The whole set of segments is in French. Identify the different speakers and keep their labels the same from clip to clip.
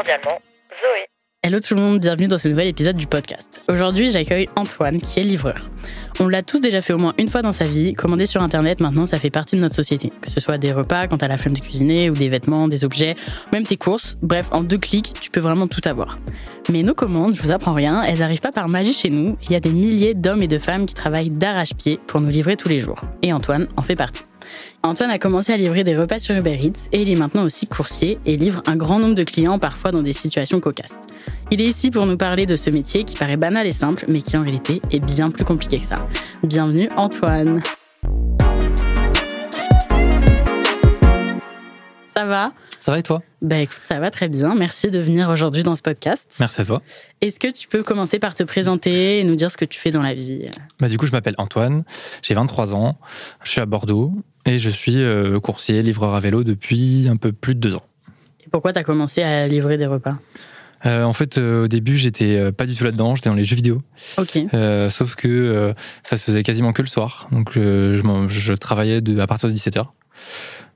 Speaker 1: Cordialement.
Speaker 2: Hello tout le monde, bienvenue dans ce nouvel épisode du podcast. Aujourd'hui, j'accueille Antoine qui est livreur. On l'a tous déjà fait au moins une fois dans sa vie, commander sur internet maintenant ça fait partie de notre société. Que ce soit des repas quand t'as la flemme de cuisiner ou des vêtements, des objets, même tes courses, bref, en deux clics, tu peux vraiment tout avoir. Mais nos commandes, je vous apprends rien, elles arrivent pas par magie chez nous, il y a des milliers d'hommes et de femmes qui travaillent d'arrache-pied pour nous livrer tous les jours. Et Antoine en fait partie. Antoine a commencé à livrer des repas sur Uber Eats et il est maintenant aussi coursier et livre un grand nombre de clients parfois dans des situations cocasses. Il est ici pour nous parler de ce métier qui paraît banal et simple mais qui en réalité est bien plus compliqué que ça. Bienvenue Antoine. Ça va?
Speaker 3: Ça va et toi?
Speaker 2: Bah écoute, ça va très bien. Merci de venir aujourd'hui dans ce podcast.
Speaker 3: Merci à toi.
Speaker 2: Est-ce que tu peux commencer par te présenter et nous dire ce que tu fais dans la vie?
Speaker 3: Bah, du coup, je m'appelle Antoine, j'ai 23 ans, je suis à Bordeaux et je suis euh, coursier, livreur à vélo depuis un peu plus de deux ans.
Speaker 2: Et pourquoi tu as commencé à livrer des repas?
Speaker 3: Euh, en fait, euh, au début, j'étais pas du tout là-dedans, j'étais dans les jeux vidéo.
Speaker 2: Ok.
Speaker 3: Euh, sauf que ça se faisait quasiment que le soir. Donc, je, travaillais de, à partir de 17h.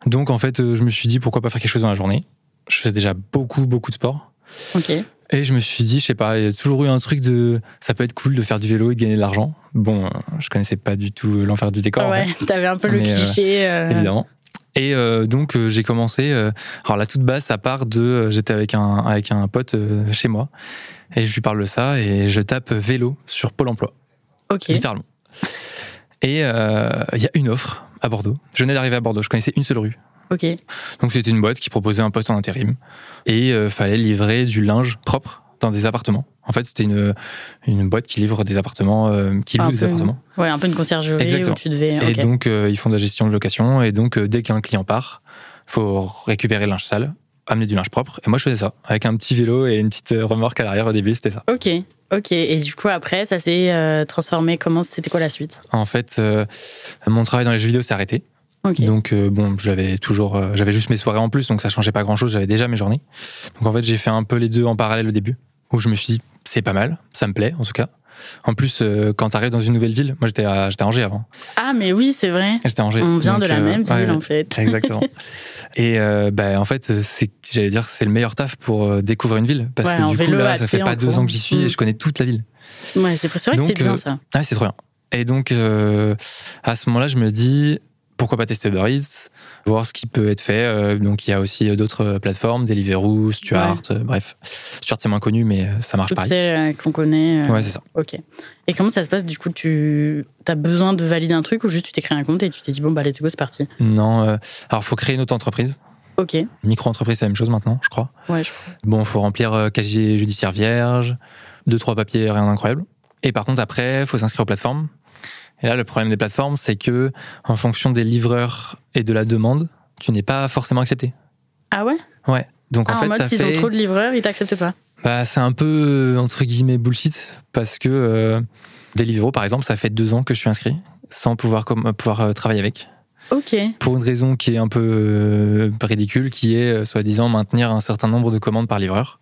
Speaker 3: Donc, en fait, je me suis dit pourquoi pas faire quelque chose dans la journée. Je faisais déjà beaucoup, beaucoup de sport.
Speaker 2: Ok.
Speaker 3: Et je me suis dit, je sais pas, il y a toujours eu un truc de ça peut être cool de faire du vélo et de gagner de l'argent. Bon, euh, je connaissais pas du tout l'enfer du décor.
Speaker 2: ouais, t'avais un peu le
Speaker 3: euh,
Speaker 2: cliché. euh,
Speaker 3: évidemment. Et euh, donc euh, j'ai commencé. euh, alors la toute base, ça part de. euh, J'étais avec un avec un pote euh, chez moi et je lui parle de ça et je tape vélo sur Pôle Emploi,
Speaker 2: Ok.
Speaker 3: littéralement. Et euh, il y a une offre à Bordeaux. Je venais d'arriver à Bordeaux. Je connaissais une seule rue.
Speaker 2: Ok.
Speaker 3: Donc c'était une boîte qui proposait un poste en intérim et euh, fallait livrer du linge propre dans des appartements. En fait, c'était une une boîte qui livre des appartements, euh, qui loue des
Speaker 2: peu,
Speaker 3: appartements.
Speaker 2: Ouais, un peu une conciergerie
Speaker 3: Exactement.
Speaker 2: où tu devais.
Speaker 3: Et donc, euh, ils font de la gestion de location. Et donc, euh, dès qu'un client part, faut récupérer le linge sale, amener du linge propre. Et moi, je faisais ça, avec un petit vélo et une petite remorque à l'arrière au début, c'était ça.
Speaker 2: Ok. Ok. Et du coup, après, ça s'est transformé. Comment C'était quoi la suite?
Speaker 3: En fait, mon travail dans les jeux vidéo s'est arrêté. Donc, euh, bon, j'avais toujours, euh, j'avais juste mes soirées en plus, donc ça changeait pas grand chose, j'avais déjà mes journées. Donc, en fait, j'ai fait un peu les deux en parallèle au début, où je me suis dit, c'est pas mal, ça me plaît, en tout cas. En plus, euh, quand t'arrives dans une nouvelle ville, moi j'étais à, j'étais à Angers avant.
Speaker 2: Ah, mais oui, c'est vrai.
Speaker 3: J'étais à Angers.
Speaker 2: On vient
Speaker 3: Donc,
Speaker 2: de la même ville,
Speaker 3: ouais,
Speaker 2: en fait.
Speaker 3: Exactement. Et bah, en fait, c'est, j'allais dire, c'est le meilleur taf pour découvrir une ville. Parce
Speaker 2: Ouais,
Speaker 3: que du coup, là, ça fait pas deux
Speaker 2: courant.
Speaker 3: ans que j'y suis
Speaker 2: Mm.
Speaker 3: et je connais toute la ville.
Speaker 2: Ouais, c'est c'est vrai que c'est bien ça.
Speaker 3: Ah, c'est trop bien. Et donc, à ce moment-là, je me dis, pourquoi pas tester Uber Eats, voir ce qui peut être fait. Euh, donc, il y a aussi euh, d'autres plateformes, Deliveroo, Stuart, euh, bref. Stuart, c'est moins connu, mais euh, ça marche
Speaker 2: Toutes
Speaker 3: pareil.
Speaker 2: celles euh, qu'on connaît. euh,
Speaker 3: Ouais, c'est ça.
Speaker 2: Ok. Et comment ça se passe Du coup, tu as besoin de valider un truc ou juste tu t'es créé un compte et tu t'es dit, bon, bah, let's go, c'est parti?
Speaker 3: Non, euh, alors, faut créer une auto-entreprise.
Speaker 2: Ok.
Speaker 3: Micro-entreprise, c'est la même chose maintenant, je crois.
Speaker 2: Ouais, je crois.
Speaker 3: Bon, faut remplir euh, casier judiciaire vierge, deux trois papiers, rien d'incroyable. Et par contre, après, faut s'inscrire aux plateformes. Et là, le problème des plateformes, c'est que en fonction des livreurs et de la demande, tu n'es pas forcément accepté.
Speaker 2: Ah ouais?
Speaker 3: Ouais. Donc
Speaker 2: Ah,
Speaker 3: en
Speaker 2: en
Speaker 3: fait,
Speaker 2: mode,
Speaker 3: ça
Speaker 2: s'ils
Speaker 3: fait,
Speaker 2: ont trop de livreurs, ils t'acceptent pas.
Speaker 3: bah, c'est un peu entre guillemets bullshit parce que euh, Deliveroo, par exemple, ça fait deux ans que je suis inscrit sans pouvoir comme pouvoir euh, travailler avec.
Speaker 2: Ok.
Speaker 3: Pour une raison qui est un peu euh, ridicule, qui est euh, soi-disant maintenir un certain nombre de commandes par livreur.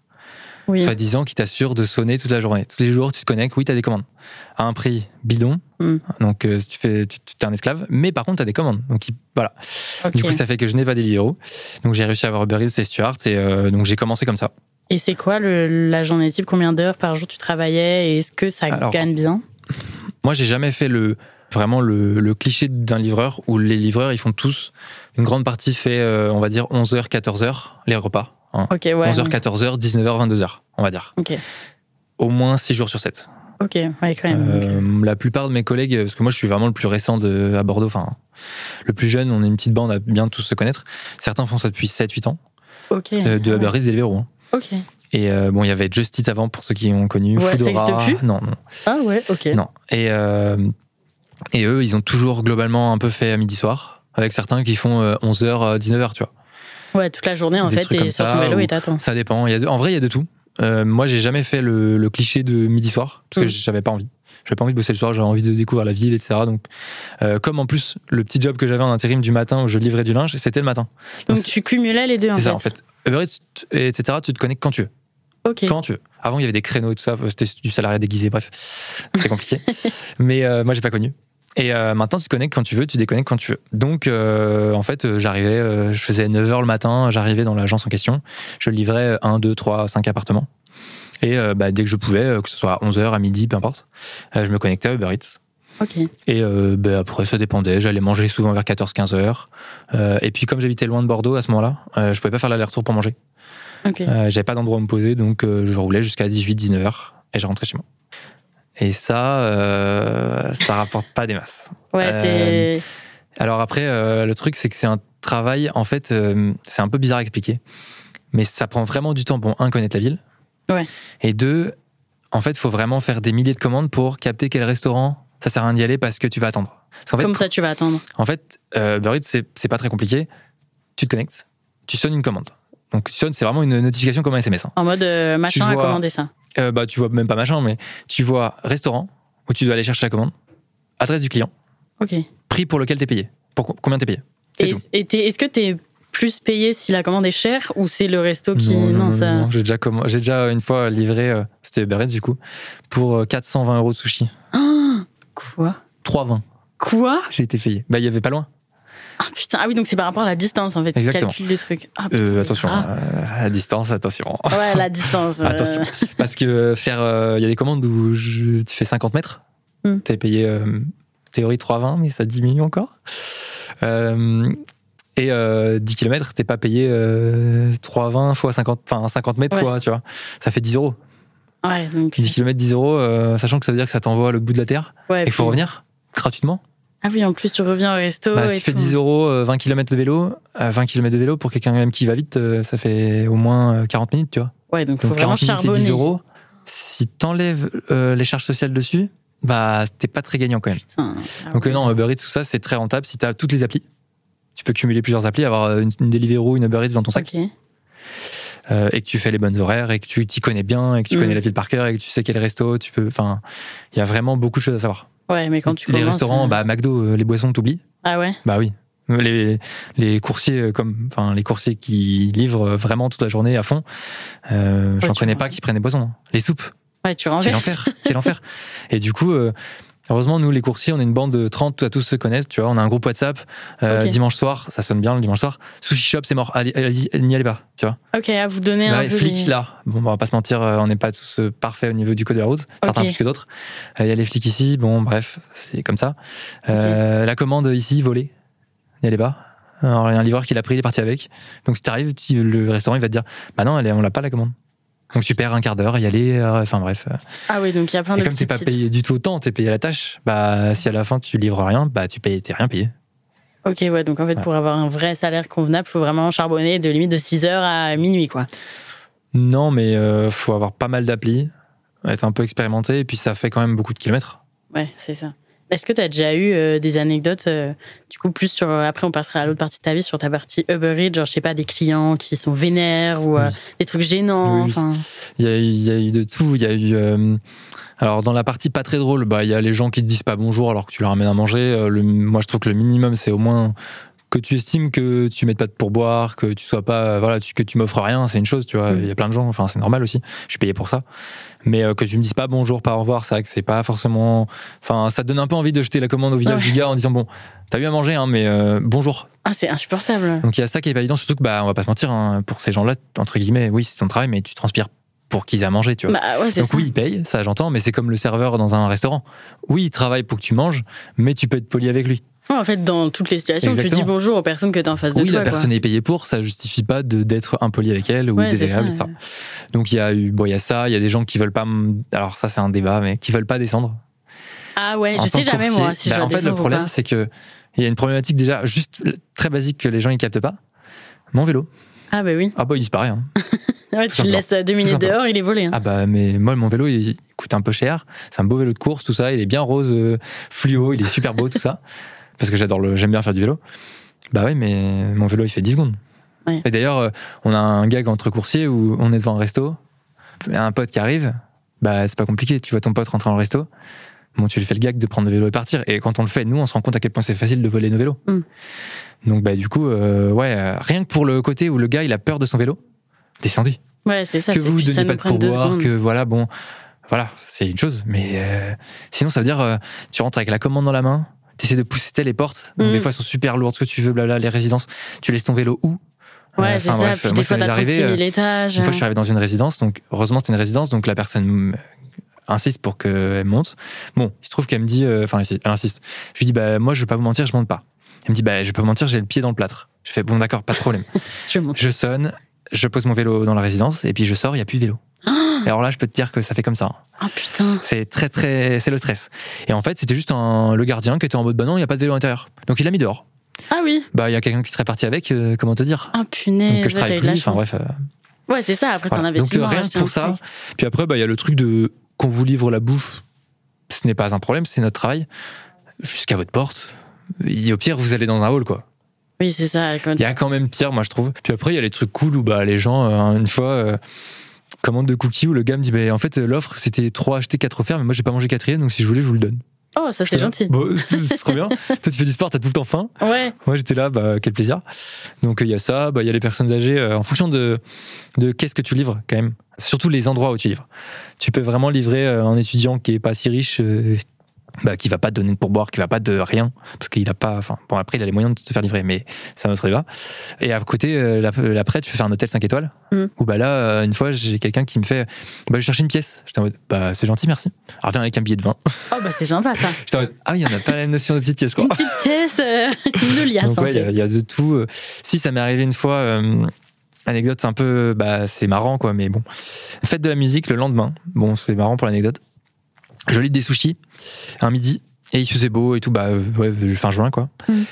Speaker 2: Oui.
Speaker 3: soi-disant qui t'assure de sonner toute la journée. Tous les jours, tu te connectes, oui, tu as des commandes. À un prix bidon,
Speaker 2: Mm.
Speaker 3: donc euh, tu fais, tu, es un esclave, mais par contre, tu as des commandes. Donc il- voilà. Du coup, ça fait que je n'ai pas des Deliveroo. Donc j'ai réussi à avoir Uber Eats et Stuart, et euh, donc j'ai commencé comme ça.
Speaker 2: Et c'est quoi le, la journée type? Combien d'heures par jour tu travaillais? Et est-ce que ça
Speaker 3: Alors-
Speaker 2: gagne bien?
Speaker 3: Moi, j'ai jamais fait le vraiment le, le cliché d'un livreur où les livreurs, ils font tous une grande partie fait, euh, on va dire 11h, 14h les repas. Hein.
Speaker 2: Ok, ouais.
Speaker 3: 11h, 14h, 19h, 22h, on va dire.
Speaker 2: Ok.
Speaker 3: Au moins 6 jours sur 7.
Speaker 2: Ok, ouais, quand même.
Speaker 3: Euh, la plupart de mes collègues, parce que moi je suis vraiment le plus récent de, à Bordeaux, enfin le plus jeune, on est une petite bande à bien tous se connaître. Certains font ça depuis 7-8 ans,
Speaker 2: ok.
Speaker 3: euh, de
Speaker 2: ouais.
Speaker 3: Uber Eats et Deliveroo. hein.
Speaker 2: Ok.
Speaker 3: Et euh, bon, il y avait Just Eat avant pour ceux qui ont connu.
Speaker 2: Ouais, ça
Speaker 3: Foodora.
Speaker 2: existe plus
Speaker 3: Non, non,
Speaker 2: Ah ouais, ok.
Speaker 3: non. Et, et eux, ils ont toujours globalement un peu fait à midi soir, avec certains qui font 11h, 19h, tu vois.
Speaker 2: Ouais, toute la journée en
Speaker 3: Des
Speaker 2: fait,
Speaker 3: comme
Speaker 2: sur ton vélo et t'attends.
Speaker 3: Ça dépend. Il y a de- en vrai, il y a de tout. Euh, moi, j'ai jamais fait le, le cliché de midi soir parce que
Speaker 2: Mm.
Speaker 3: j'avais pas envie. J'avais pas envie de bosser le soir. J'avais envie de découvrir la ville, etc. Donc, euh, comme en plus le petit job que j'avais en intérim du matin où je livrais du linge, c'était le matin.
Speaker 2: Donc tu cumulais les deux en
Speaker 3: C'est ça en fait. Uber Eats, et etc. Tu te connectes quand tu veux.
Speaker 2: Ok.
Speaker 3: Quand tu veux. Avant, il y avait des créneaux et tout ça. C'était du salariat déguisé. Bref, c'est compliqué. Mais euh, moi, j'ai pas connu. Et euh, maintenant, tu te connectes quand tu veux, tu déconnectes quand tu veux. Donc, euh, en fait, euh, j'arrivais, euh, je faisais 9h le matin, j'arrivais dans l'agence en question, je livrais 1, 2, 3, 5 appartements. Et euh, bah, dès que je pouvais, euh, que ce soit à 11h, à midi, peu importe, je me connectais à Uber Eats.
Speaker 2: Ok.
Speaker 3: Et euh, bah, après, ça dépendait. J'allais manger souvent vers 14-15 heures. Euh, et puis, comme j'habitais loin de Bordeaux à ce moment-là, euh, je pouvais pas faire l'aller-retour pour manger.
Speaker 2: Ok.
Speaker 3: Euh, J'avais pas d'endroit où me poser, donc euh, je roulais jusqu'à 18-19 heures et je rentrais chez moi. Et ça, euh, ça rapporte pas des masses.
Speaker 2: Ouais,
Speaker 3: euh,
Speaker 2: c'est.
Speaker 3: Alors après, euh, le truc, c'est que c'est un travail, en fait, euh, c'est un peu bizarre à expliquer, mais ça prend vraiment du temps pour, un, connaître la ville,
Speaker 2: Ouais.
Speaker 3: et deux, en fait, il faut vraiment faire des milliers de commandes pour capter quel restaurant ça sert à rien d'y aller parce que tu vas attendre. Parce qu'en fait,
Speaker 2: Comme ça, tu vas attendre.
Speaker 3: en fait, euh, Uber c'est pas très compliqué. Tu te connectes, tu sonnes une commande. Donc, tu sonnes, c'est vraiment une notification comme un SMS. hein.
Speaker 2: En mode euh, machin à
Speaker 3: vois-
Speaker 2: commander ça.
Speaker 3: Euh, bah, tu vois même pas machin, mais tu vois restaurant où tu dois aller chercher la commande, adresse du client,
Speaker 2: Ok.
Speaker 3: prix pour lequel t'es payé. Pour co- combien t'es payé C'est
Speaker 2: Et,
Speaker 3: tout.
Speaker 2: et t'es- est-ce que t'es plus payé si la commande est chère ou c'est le resto qui. ça.
Speaker 3: non, J'ai déjà, comm- j'ai déjà une fois livré, euh, c'était Uber Eats du coup, pour euh, 420 euros de sushi.
Speaker 2: Ah, quoi?
Speaker 3: 3,20.
Speaker 2: Quoi?
Speaker 3: J'ai été payé. Bah, il y avait pas loin.
Speaker 2: Ah putain, ah oui, donc c'est par rapport à la distance en fait.
Speaker 3: Exactement.
Speaker 2: Tu calcules le truc. Ah,
Speaker 3: Euh,
Speaker 2: putain,
Speaker 3: attention,
Speaker 2: ah.
Speaker 3: euh, à distance, attention.
Speaker 2: Ouais, la distance. euh,
Speaker 3: Attention. Parce que faire, euh, il y a des commandes où je- tu fais 50 mètres,
Speaker 2: Hmm.
Speaker 3: t'es payé euh, théorie 3,20, mais ça diminue encore. Euh, et euh, 10 km, t'es pas payé euh, 3,20 fois 50, enfin 50 mètres
Speaker 2: Ouais.
Speaker 3: fois, tu vois. Ça fait 10 euros.
Speaker 2: Ouais, donc.
Speaker 3: 10 km, 10 euros, euh, sachant que ça veut dire que ça t'envoie l'autre bout de la terre
Speaker 2: Ouais,
Speaker 3: et qu'il faut revenir gratuitement.
Speaker 2: Ah oui, en plus, tu reviens au resto.
Speaker 3: Bah, si tu fais
Speaker 2: tout.
Speaker 3: 10 euros, euh, 20 km de vélo, euh, 20 km de vélo pour quelqu'un même qui va vite, euh, ça fait au moins euh, 40 minutes, tu vois.
Speaker 2: Ouais, donc faut
Speaker 3: Donc
Speaker 2: vraiment
Speaker 3: 40 minutes et
Speaker 2: charbonner.
Speaker 3: 10 euros, si t'enlèves euh, les charges sociales dessus, bah t'es pas très gagnant quand même.
Speaker 2: Putain, ah
Speaker 3: Donc euh, non, Uber Eats, tout ça, c'est très rentable si t'as toutes les applis. Tu peux cumuler plusieurs applis, avoir euh, une, une Deliveroo, une Uber Eats dans ton sac, euh, et que tu fais les bonnes horaires, et que tu t'y connais bien, et que tu
Speaker 2: Mm.
Speaker 3: connais la ville par cœur, et que tu sais quel resto, tu peux. Enfin, il y a vraiment beaucoup de choses à savoir.
Speaker 2: Ouais, mais quand tu
Speaker 3: les
Speaker 2: commences,
Speaker 3: restaurants,
Speaker 2: euh,
Speaker 3: bah McDo, euh, les boissons, t'oublies.
Speaker 2: Ah ouais
Speaker 3: Bah oui. Les, les coursiers euh, comme enfin les coursiers qui livrent vraiment toute la journée à fond euh, j'en
Speaker 2: tu
Speaker 3: connais
Speaker 2: vois.
Speaker 3: pas qui prennent des boissons hein. les soupes
Speaker 2: Ouais, tu
Speaker 3: quel
Speaker 2: renverses.
Speaker 3: enfer quel enfer et du coup heureusement nous les coursiers on est une bande de 30 à tous se connaissent tu vois. On a un groupe WhatsApp euh, dimanche soir ça sonne bien le dimanche soir. Sushi shop c'est mort. Allez, allez n'y allez pas tu vois.
Speaker 2: Ok, à vous donner
Speaker 3: Là,
Speaker 2: un peu.
Speaker 3: flics
Speaker 2: les-
Speaker 3: là. Bon on va pas se mentir euh, on n'est pas tous euh, parfaits au niveau du code de la route certains plus que d'autres. Euh, il y a les flics ici bon bref c'est comme ça. Euh, la commande ici volée n'y allez pas. Alors il y a un livreur qui l'a pris il est parti avec. Donc si t'arrives le restaurant il va te dire bah non on l'a pas la commande donc tu perds un quart d'heure y aller euh, enfin bref euh,
Speaker 2: Ah oui, donc il y a plein
Speaker 3: et
Speaker 2: de
Speaker 3: comme t'es pas payé du tout autant t'es payé à la tâche bah si à la fin tu livres rien bah tu payes t'es rien payé.
Speaker 2: Ok, ouais, donc en fait, pour avoir un vrai salaire convenable, faut vraiment charbonner de limite de 6h à minuit, quoi.
Speaker 3: non mais euh, faut avoir pas mal d'applis être un peu expérimenté et puis ça fait quand même beaucoup de kilomètres.
Speaker 2: Ouais, c'est ça. Est-ce que tu as déjà eu euh, des anecdotes, euh, du coup, plus sur. euh, Après, on passera à l'autre partie de ta vie, sur ta partie Uber Eats, genre, je sais pas, des clients qui sont vénères ou euh,
Speaker 3: Oui.
Speaker 2: des trucs gênants.
Speaker 3: Oui, oui.
Speaker 2: enfin.
Speaker 3: Il y, a eu, il y a eu de tout. Il y a eu. alors, dans la partie pas très drôle, bah, il y a les gens qui te disent pas bonjour alors que tu leur amènes à manger. Le- moi, je trouve que le minimum, c'est au moins que tu estimes que tu mettes pas de pourboire, que tu sois pas. Voilà, tu- que tu m'offres rien, c'est une chose, tu vois.
Speaker 2: Mm.
Speaker 3: Il y a plein de gens, enfin, c'est normal aussi. Je suis payé pour ça. Mais euh, que tu me dises pas bonjour, pas au revoir, c'est vrai que c'est pas forcément. Enfin, ça te donne un peu envie de jeter la commande au visage
Speaker 2: Ouais.
Speaker 3: du gars en disant bon, t'as eu à manger, hein, mais euh, bonjour.
Speaker 2: Ah, c'est insupportable.
Speaker 3: Donc il y a ça qui est pas évident, surtout que bah on va pas se mentir, hein, pour ces gens-là, entre guillemets, oui c'est ton travail, mais tu transpires pour qu'ils aient à manger, tu vois.
Speaker 2: Bah ouais, c'est
Speaker 3: Donc
Speaker 2: ça.
Speaker 3: oui, ils payent, ça j'entends, mais c'est comme le serveur dans un restaurant. Oui, il travaille pour que tu manges, mais tu peux être poli avec lui.
Speaker 2: Ouais, en fait, dans toutes les situations, tu
Speaker 3: Exactement.
Speaker 2: dis bonjour aux personnes que tu as en face de
Speaker 3: Oui,
Speaker 2: toi.
Speaker 3: la
Speaker 2: quoi.
Speaker 3: personne est payée pour, ça justifie pas d'être impoli avec elle ou
Speaker 2: Ouais,
Speaker 3: désagréable.
Speaker 2: ça,
Speaker 3: Ça, Donc il y a eu, bon, il y a ça, il y a des gens qui veulent pas, alors ça c'est un débat, mais qui veulent pas descendre.
Speaker 2: Ah ouais,
Speaker 3: en
Speaker 2: je sais jamais
Speaker 3: coursier.
Speaker 2: moi si
Speaker 3: Bah, En fait, le problème, c'est que il y a une problématique déjà juste très basique que les gens ils captent pas. Mon vélo.
Speaker 2: Ah bah oui.
Speaker 3: Ah bah il disparaît. hein.
Speaker 2: Ouais, tu le laisses deux minutes dehors, il est volé. hein.
Speaker 3: Ah bah mais moi mon vélo il coûte un peu cher. C'est un beau vélo de course tout ça. Il est bien rose euh, fluo. Il est super beau tout ça. Parce que j'adore le, j'aime bien faire du vélo. Bah oui mais mon vélo il fait 10 secondes.
Speaker 2: Ouais.
Speaker 3: Et d'ailleurs euh, on a un gag entre coursiers où on est devant un resto, un pote qui arrive. Bah c'est pas compliqué. Tu vois ton pote rentrer dans le resto. Bon, tu lui fais le gag de prendre le vélo et partir. Et quand on le fait, nous, on se rend compte à quel point c'est facile de voler nos vélos.
Speaker 2: Mm.
Speaker 3: Donc, bah, du coup, euh, ouais, rien que pour le côté où le gars, il a peur de son vélo, descendez.
Speaker 2: Ouais, c'est ça.
Speaker 3: que vous
Speaker 2: ça
Speaker 3: donniez pas de pourboire, que voilà, bon, voilà, c'est une chose. Mais euh, sinon, ça veut dire, euh, tu rentres avec la commande dans la main, tu essaies de pousser les portes. Donc,
Speaker 2: Mm.
Speaker 3: Des fois, elles sont super lourdes, ce que tu veux, blabla, les résidences. Tu laisses ton vélo où?
Speaker 2: Ouais,
Speaker 3: Euh,
Speaker 2: c'est ça.
Speaker 3: bref,
Speaker 2: Puis
Speaker 3: moi,
Speaker 2: des fois, t'as
Speaker 3: arrivé,
Speaker 2: 36 000
Speaker 3: euh,
Speaker 2: étages.
Speaker 3: Une fois, je suis arrivé dans une résidence, donc heureusement, c'était une résidence, donc la personne euh, insiste pour qu'elle monte. Bon, il se trouve qu'elle me dit, euh, enfin, elle insiste. Je lui dis, bah, moi, je vais pas vous mentir, je monte pas. Elle me dit, bah, je vais pas vous mentir, j'ai le pied dans le plâtre. Je fais, bon, d'accord, pas de problème.
Speaker 2: Je monte.
Speaker 3: je sonne, je pose mon vélo dans la résidence, et puis je sors, il y a plus de vélo. Et alors là, je peux te dire que ça fait comme ça.
Speaker 2: Oh putain.
Speaker 3: C'est très, très, c'est le stress. Et en fait, c'était juste un, le gardien qui était en mode, bah non, il y a pas de vélo à l'intérieur. Donc il l'a mis dehors.
Speaker 2: Ah oui.
Speaker 3: Bah, il y a quelqu'un qui serait parti avec, euh, comment te dire?
Speaker 2: Ah punaise.
Speaker 3: Donc que je travaille plus, enfin bref. euh,
Speaker 2: Ouais, c'est ça. Après, c'est un
Speaker 3: voilà. Donc
Speaker 2: investissement.
Speaker 3: euh, rien que pour ça. Puis après, bah, il y a le truc de qu'on vous livre la bouffe. Ce n'est pas un problème, c'est notre travail. Jusqu'à votre porte. Et au pire, vous allez dans un hall, quoi.
Speaker 2: Oui, c'est ça.
Speaker 3: Il y a quand même pire, moi, je trouve. Puis après, il y a les trucs cool où bah, les gens, euh, une fois, commandent de cookies où le gars me dit bah, en fait, l'offre, c'était 3 achetés, 4 offerts, mais moi, j'ai pas mangé quatrième, donc si je voulais, je vous le donne.
Speaker 2: Oh, ça, c'est gentil.
Speaker 3: Bon, c'est trop bien. Toi, tu fais du sport, t'as tout le temps faim.
Speaker 2: Ouais.
Speaker 3: Moi, j'étais là, bah, quel plaisir. Donc, il y a ça, bah, il y a les personnes âgées, euh, en fonction de, de qu'est-ce que tu livres, quand même. Surtout les endroits où tu livres. Tu peux vraiment livrer euh, un étudiant qui est pas si riche, euh, bah, qui va pas te donner de pourboire, qui va pas de rien, parce qu'il a pas, enfin, bon, après, il a les moyens de te faire livrer, mais c'est un autre débat. Et à côté, euh, l'après, tu peux faire un hôtel 5 étoiles,
Speaker 2: Mm.
Speaker 3: où, bah, là, euh, une fois, j'ai quelqu'un qui me fait, bah, je cherche une pièce. J'étais en mode, bah, c'est gentil, merci. Alors, viens avec un billet de vin.
Speaker 2: Oh, bah, c'est sympa, ça.
Speaker 3: J'étais en mode, ah oui, on a pas la même notion de petite pièce, quoi.
Speaker 2: Une petite pièce, euh, une liasse, en
Speaker 3: ouais, il y il y, a de tout. euh. Si ça m'est arrivé une fois, euh, anecdote c'est un peu, bah c'est marrant quoi, mais bon. Fête de la musique le lendemain. Bon, c'est marrant pour l'anecdote. Je lis des sushis un midi et il faisait beau et tout, bah ouais, fin juin quoi.
Speaker 2: Mm.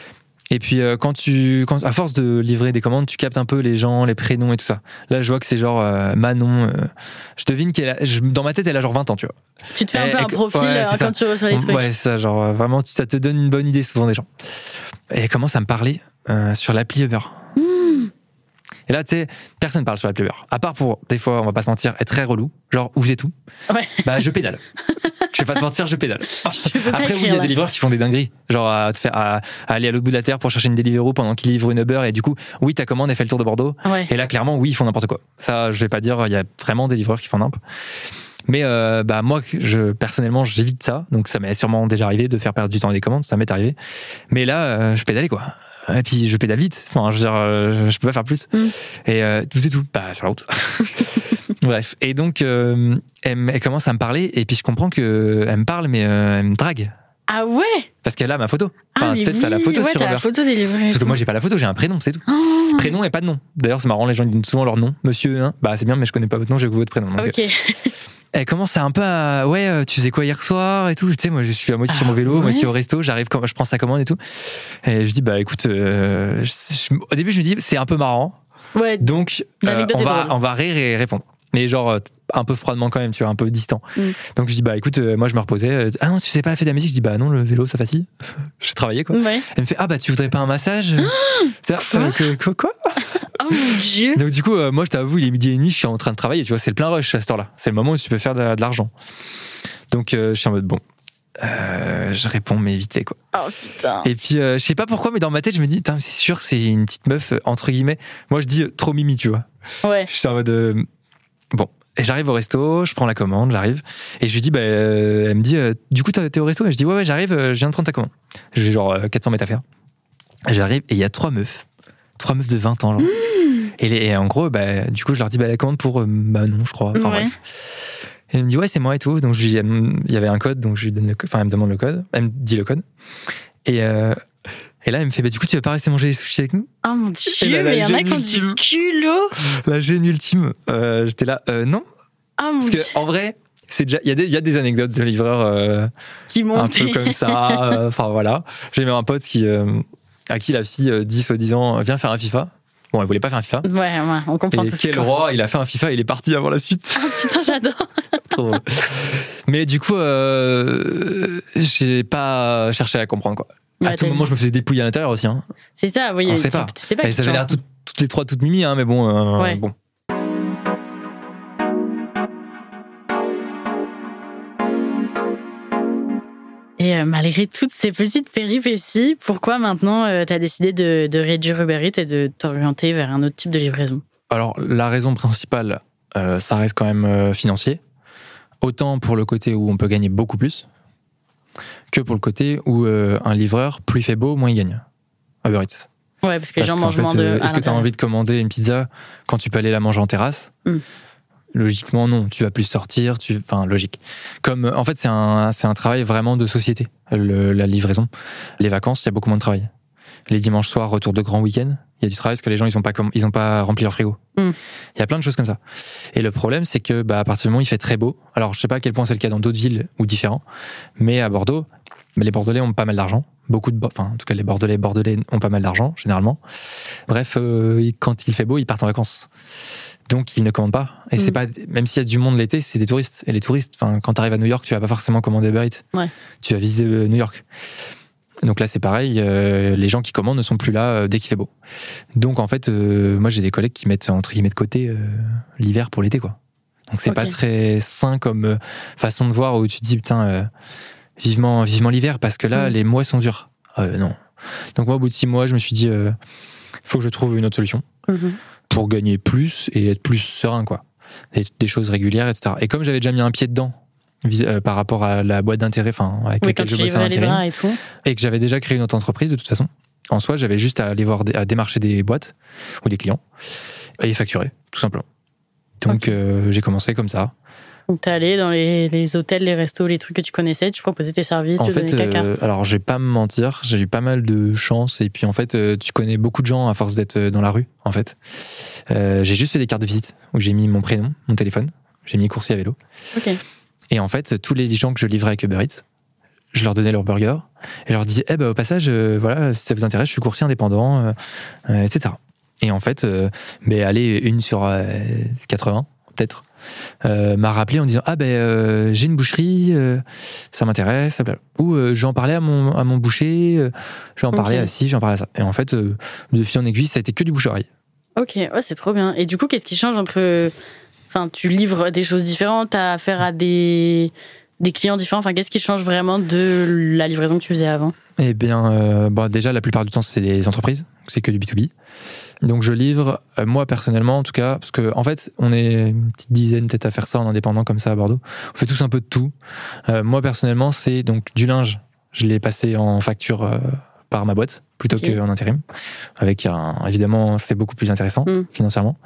Speaker 3: Et puis euh, quand tu, quand, à force de livrer des commandes, tu captes un peu les gens, les prénoms et tout ça. Là, je vois que c'est genre euh, Manon. euh, je devine qu'elle, a- je- dans ma tête, elle a genre 20 ans, tu vois.
Speaker 2: Tu te fais un peu un profil
Speaker 3: ouais,
Speaker 2: quand tu reçois les trucs.
Speaker 3: Ouais, ça, genre vraiment, ça te donne une bonne idée souvent des gens. Et elle commence à me parler sur l'appli Uber. Et là, tu sais, personne parle sur l'appli Uber. À part pour, des fois, on va pas se mentir, être très relou, genre où j'ai tout.
Speaker 2: Ouais.
Speaker 3: Bah, je pédale. je vais pas te mentir, je pédale.
Speaker 2: Je
Speaker 3: Après, oui, il y a des livreurs qui font des dingueries. Genre à, te faire, à, à aller à l'autre bout de la terre pour chercher une Deliveroo pendant qu'ils livrent une Uber. Et du coup, oui, ta commande, elle fait le tour de Bordeaux.
Speaker 2: Ouais.
Speaker 3: Et là, clairement, oui, ils font n'importe quoi. Ça, je vais pas dire, il y a vraiment des livreurs qui font n'importe Mais euh, bah moi, je personnellement, j'évite ça. Donc ça m'est sûrement déjà arrivé de faire perdre du temps à des commandes. Ça m'est arrivé. Mais là, euh, je pédalais quoi. Et puis je pédale vite. Enfin, je veux dire, euh, je peux pas faire plus.
Speaker 2: Mm.
Speaker 3: Et euh, tout c'est tout. Bah sur la route. Bref. Et donc, euh, elle, commence à me parler. Et puis je comprends que elle me parle, mais euh, elle me drague
Speaker 2: Ah ouais?
Speaker 3: Parce qu'elle a ma photo.
Speaker 2: Ah,
Speaker 3: Enfin,
Speaker 2: mais
Speaker 3: tu sais, t'as la
Speaker 2: oui,
Speaker 3: photo
Speaker 2: ouais,
Speaker 3: sur
Speaker 2: t'as la photo et
Speaker 3: Sauf que moi, j'ai pas la photo. J'ai un prénom, c'est tout.
Speaker 2: Oh,
Speaker 3: Prénom et pas de nom. D'ailleurs, c'est marrant, les gens donnent souvent leur nom. Monsieur, hein. bah c'est bien, mais je connais pas votre nom, j'ai que votre prénom. Donc,
Speaker 2: ok.
Speaker 3: elle commence à un peu à ouais euh, tu faisais quoi hier soir et tout. Tu sais moi je suis à moitié sur mon
Speaker 2: Ah
Speaker 3: vélo
Speaker 2: ouais
Speaker 3: moitié au resto. J'arrive quand je prends sa commande et tout. Et je dis bah écoute euh, je- je- au début je me dis c'est un peu marrant.
Speaker 2: Ouais,
Speaker 3: donc euh, on va
Speaker 2: drôle.
Speaker 3: on va rire et répondre. Mais genre un peu froidement quand même tu vois un peu distant.
Speaker 2: Mm.
Speaker 3: donc je dis bah écoute euh, moi je me reposais. Ah non tu sais pas la fête de la musique? Je dis bah non le vélo ça fatigue. J'ai travaillé quoi.
Speaker 2: Ouais.
Speaker 3: elle me fait ah bah tu voudrais pas un massage? Là,
Speaker 2: Quoi
Speaker 3: euh, que- quoi, quoi?
Speaker 2: Mon dieu.
Speaker 3: donc du coup, euh, moi je t'avoue, il est midi et demi, je suis en train de travailler, tu vois, c'est le plein rush à cette heure-là. C'est le moment où tu peux faire de, de l'argent. Donc euh, je suis en mode bon, euh, je réponds mais vite fait quoi.
Speaker 2: Oh putain.
Speaker 3: Et puis euh, je sais pas pourquoi, mais dans ma tête je me dis, putain, c'est sûr, c'est une petite meuf entre guillemets. Moi je dis trop mimi, tu vois.
Speaker 2: Ouais.
Speaker 3: Je suis en mode euh, bon. Et j'arrive au resto, je prends la commande, j'arrive. Et je lui dis, bah, euh, elle me dit, euh, du coup, t'es au resto? Et je dis, ouais, ouais, j'arrive, euh, je viens de prendre ta commande. J'ai genre euh, 400 mètres à faire. Et J'arrive et il y a trois meufs. Trois meufs de 20 ans, genre. Et, les- et en gros, bah, du coup, je leur dis, bah, la commande pour euh, Manon, je crois. Enfin,
Speaker 2: Ouais.
Speaker 3: bref. Et elle me dit, ouais, c'est moi et tout. Donc, je lui il y avait un code, donc je lui donne le code. Enfin, elle me demande le code. Elle me dit le code. Et euh, Et là, elle me fait, bah, du coup, tu vas pas rester manger les sushis avec nous?
Speaker 2: Oh mon dieu,
Speaker 3: là,
Speaker 2: mais il y en a qui ont du culot.
Speaker 3: La gêne ultime. Euh, J'étais là, euh, non.
Speaker 2: Oh mon
Speaker 3: Parce
Speaker 2: dieu,
Speaker 3: que, en vrai, c'est déjà, il y, a des- il y a des anecdotes de livreurs
Speaker 2: qui
Speaker 3: un peu comme ça. Enfin, voilà. J'ai même un pote qui, à qui la fille dit soi-disant, viens faire un FIFA. Bon, elle voulait pas faire un FIFA.
Speaker 2: Ouais, ouais, on comprend
Speaker 3: Et
Speaker 2: tout
Speaker 3: quel roi, il a fait un FIFA, il est parti avant la suite.
Speaker 2: Oh putain, j'adore.
Speaker 3: Mais du coup, euh, j'ai pas cherché à comprendre quoi. À tout
Speaker 2: t'as-
Speaker 3: moment, je me faisais dépouiller à l'intérieur aussi. Hein.
Speaker 2: C'est ça, oui.
Speaker 3: On
Speaker 2: tu,
Speaker 3: sait pas.
Speaker 2: Tu sais pas
Speaker 3: ça avait
Speaker 2: tu
Speaker 3: l'air tout- toutes les trois toutes mimi, hein, mais bon. euh,
Speaker 2: Ouais.
Speaker 3: bon.
Speaker 2: Euh, malgré toutes ces petites péripéties, pourquoi maintenant tu as décidé de, de réduire Uber Eats et de t'orienter vers un autre type de livraison?
Speaker 3: Alors, la raison principale, euh, ça reste quand même euh, financier. Autant pour le côté où on peut gagner beaucoup plus, que pour le côté où euh, un livreur, plus il fait beau, moins il gagne. Uber Eats.
Speaker 2: Ouais, parce que les gens mangent moins de.
Speaker 3: euh, Est-ce que tu as envie de commander une pizza quand tu peux aller la manger en terrasse?
Speaker 2: Mm.
Speaker 3: Logiquement, non. Tu vas plus sortir. Tu... Enfin, logique. Comme, en fait, c'est un, c'est un travail vraiment de société, le- la livraison. Les vacances, il y a beaucoup moins de travail. Les dimanches soirs, retour de grand week-end, il y a du travail parce que les gens, ils n'ont pas, comme- ils ont pas rempli leur frigo.
Speaker 2: Mm.
Speaker 3: Il y a plein de choses comme ça. Et le problème, c'est que bah, à partir du moment où il fait très beau, alors je sais pas à quel point c'est le cas dans d'autres villes ou différents, mais à Bordeaux, mais les Bordelais ont pas mal d'argent. Beaucoup de, enfin, en tout cas, les Bordelais, Bordelais ont pas mal d'argent, généralement. Bref, euh, quand il fait beau, ils partent en vacances. Donc, ils ne commandent pas. Et c'est
Speaker 2: Mm.
Speaker 3: pas, même s'il y a du monde l'été, c'est des touristes. Et les touristes, enfin, quand tu arrives à New York, tu vas pas forcément commander Uber Eats.
Speaker 2: Ouais.
Speaker 3: Tu vas visiter euh, New York. Donc là, c'est pareil. euh, les gens qui commandent ne sont plus là euh, dès qu'il fait beau. Donc, en fait, euh, moi, j'ai des collègues qui mettent entre guillemets de côté l'hiver pour l'été, quoi. Donc, c'est
Speaker 2: Ok.
Speaker 3: pas très sain comme façon de voir où tu te dis, putain, vivement, vivement l'hiver parce que là,
Speaker 2: Mm.
Speaker 3: les mois sont durs. Non. Donc, moi, au bout de six mois, je me suis dit, il faut que je trouve une autre solution
Speaker 2: Mhm.
Speaker 3: Pour gagner plus et être plus serein, quoi. Des, des choses régulières, etc. Et comme j'avais déjà mis un pied dedans euh, par rapport à la boîte d'intérêt, enfin, avec
Speaker 2: Oui,
Speaker 3: laquelle je bossais
Speaker 2: et
Speaker 3: que j'avais déjà créé une autre entreprise de toute façon, en soi, j'avais juste à aller voir, à démarcher des boîtes ou des clients et facturer, tout simplement. Donc, euh, j'ai commencé comme ça.
Speaker 2: Donc t'es allé dans les, les hôtels, les restos, les trucs que tu connaissais, tu proposais tes services,
Speaker 3: En
Speaker 2: tu
Speaker 3: fait,
Speaker 2: donnais ta
Speaker 3: euh,
Speaker 2: carte.
Speaker 3: alors je vais pas me mentir, j'ai eu pas mal de chance et puis en fait, euh, tu connais beaucoup de gens à force d'être euh, dans la rue. En fait, Euh, j'ai juste fait des cartes de visite où j'ai mis mon prénom, mon téléphone, j'ai mis coursier à vélo
Speaker 2: Ok.
Speaker 3: et en fait, tous les gens que je livrais avec Uber Eats, je leur donnais leur burger et je leur disais, eh ben au passage, euh, voilà, si ça vous intéresse, je suis coursier indépendant, euh, euh, etc. Et en fait, euh, ben allez, une sur euh, 80 peut-être. Euh, m'a rappelé en disant ah ben euh, j'ai une boucherie euh, ça m'intéresse ou euh, je vais en parler à mon à mon boucher euh, je vais en
Speaker 2: Ok.
Speaker 3: parler à ci je vais en parler à ça et en fait de fil en aiguille ça a été que du bouche à oreille
Speaker 2: Ok, ouais, c'est trop bien. Et du coup, qu'est-ce qui change entre. Enfin, tu livres des choses différentes, t'as affaire à des, des clients différents. Enfin, qu'est-ce qui change vraiment de la livraison que tu faisais avant?
Speaker 3: Eh bien, euh, bon, déjà, la plupart du temps, c'est des entreprises, c'est que du B2B. Donc, je livre, euh, moi personnellement, en tout cas, parce que en fait, on est une petite dizaine peut-être à faire ça en indépendant comme ça à Bordeaux. On fait tous un peu de tout. Euh, moi personnellement, c'est donc du linge. Je l'ai passé en facture euh, par ma boîte plutôt
Speaker 2: Ok.
Speaker 3: qu'en intérim. Avec un, évidemment, c'est beaucoup plus intéressant
Speaker 2: Mm.
Speaker 3: financièrement.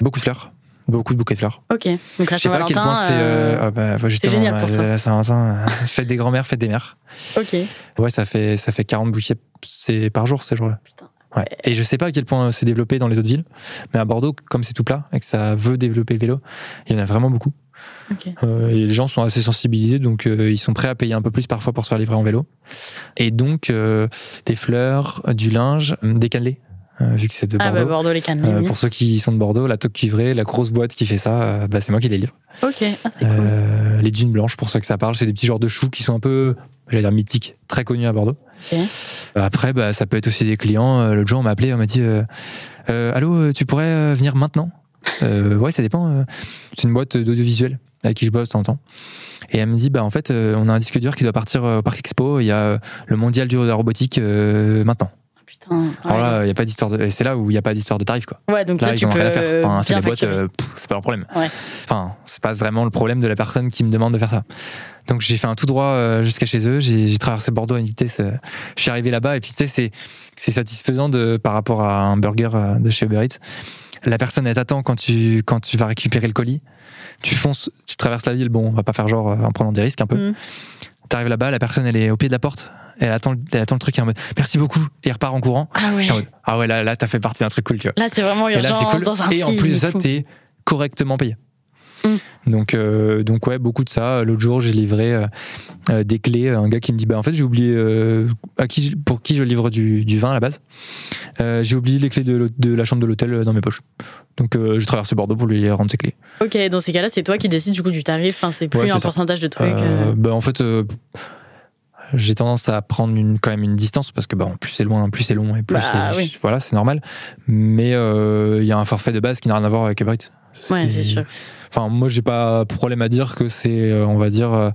Speaker 3: Beaucoup de fleurs, beaucoup de bouquets de fleurs.
Speaker 2: Ok. Donc la
Speaker 3: Je sais pas à quel point
Speaker 2: Saint-Valentin.
Speaker 3: c'est. euh,
Speaker 2: euh,
Speaker 3: ah bah, justement,
Speaker 2: génial pour
Speaker 3: bah,
Speaker 2: toi.
Speaker 3: la Saint-Valentin, euh, fête des grands-mères, fête des mères.
Speaker 2: Ok.
Speaker 3: Ouais, ça fait, ça fait 40 bouquets c'est par jour ces jours-là.
Speaker 2: Putain.
Speaker 3: Ouais. Et je sais pas à quel point c'est développé dans les autres villes, mais à Bordeaux, comme c'est tout plat et que ça veut développer le vélo, il y en a vraiment beaucoup.
Speaker 2: Ok.
Speaker 3: Euh, et les gens sont assez sensibilisés, donc euh, ils sont prêts à payer un peu plus parfois pour se faire livrer en vélo. Et donc, euh, des fleurs, du linge, des cannelés, euh, vu que c'est de
Speaker 2: Ah, bah
Speaker 3: Bordeaux.
Speaker 2: Bordeaux, les cannes.
Speaker 3: Euh. Pour ceux qui sont de Bordeaux, la toque cuivrée, la grosse boîte qui fait ça, euh, bah, c'est moi qui les livre.
Speaker 2: Ok, ah, c'est cool.
Speaker 3: Euh, les dunes blanches, pour ceux que ça parle, c'est des petits genres de choux qui sont un peu, j'allais dire mythiques, très connus à Bordeaux. Après, bah, ça peut être aussi des clients. Euh, L'autre jour, on m'a appelé, on m'a dit euh, Euh, Allô, euh, tu pourrais euh, venir maintenant? Euh, Ouais, ça dépend. euh. C'est une boîte d'audiovisuel avec qui je bosse de temps en temps. Et elle me dit Bah, en fait, euh, on a un disque dur qui doit partir euh, au Parc Expo. Il y a euh, le mondial du de la robotique euh, maintenant.
Speaker 2: Putain.
Speaker 3: Alors
Speaker 2: ouais.
Speaker 3: là, il y a pas d'histoire de. C'est là où il n'y a pas d'histoire de tarif, quoi.
Speaker 2: Ouais, donc là,
Speaker 3: Là, ils ont rien à faire. Enfin, c'est des boîtes, euh, c'est pas leur problème.
Speaker 2: Ouais.
Speaker 3: Enfin, c'est pas vraiment le problème de la personne qui me demande de faire ça. Donc j'ai fait un tout droit euh, jusqu'à chez eux. J'ai traversé Bordeaux à une vitesse. euh, je suis arrivé là-bas et puis tu sais, c'est satisfaisant de par rapport à un burger de chez Uber Eats. La personne elle t'attend quand tu quand tu vas récupérer le colis. Tu fonces, tu traverses la ville. Bon, on va pas faire genre en prenant des risques un peu.
Speaker 2: Mm.
Speaker 3: T'arrives là-bas, la personne elle est au pied de la porte. Elle attend, elle attend le truc et en mode merci beaucoup et elle repart en courant.
Speaker 2: Ah ouais.
Speaker 3: Mode, ah ouais, là, là t'as fait partie d'un truc cool, tu vois.
Speaker 2: Là, c'est vraiment
Speaker 3: Et là, c'est cool.
Speaker 2: dans un
Speaker 3: et en plus de ça, t'es correctement payé.
Speaker 2: Mm.
Speaker 3: Donc, euh, donc ouais, beaucoup de ça. L'autre jour, j'ai livré euh, euh, des clés à un gars qui me dit bah en fait j'ai oublié euh, à qui je- pour qui je livre du, du vin à la base. J'ai oublié les clés de, la chambre de l'hôtel dans mes poches. Donc j'ai traversé Bordeaux pour lui rendre ses clés.
Speaker 2: Ok, dans ces cas-là, c'est toi qui décides du coup du tarif. Enfin, c'est plus
Speaker 3: Ouais,
Speaker 2: un
Speaker 3: ça.
Speaker 2: pourcentage de trucs.
Speaker 3: Bah, en fait, j'ai tendance à prendre une, quand même une distance parce que bah, plus c'est loin, plus c'est long et plus
Speaker 2: Bah, oui.
Speaker 3: voilà, c'est normal. Mais euh, il y a un forfait de base qui n'a rien à voir avec Uber Eats.
Speaker 2: Ouais, c'est sûr.
Speaker 3: Enfin, moi, j'ai pas problème à dire que c'est, euh, on va dire, euh,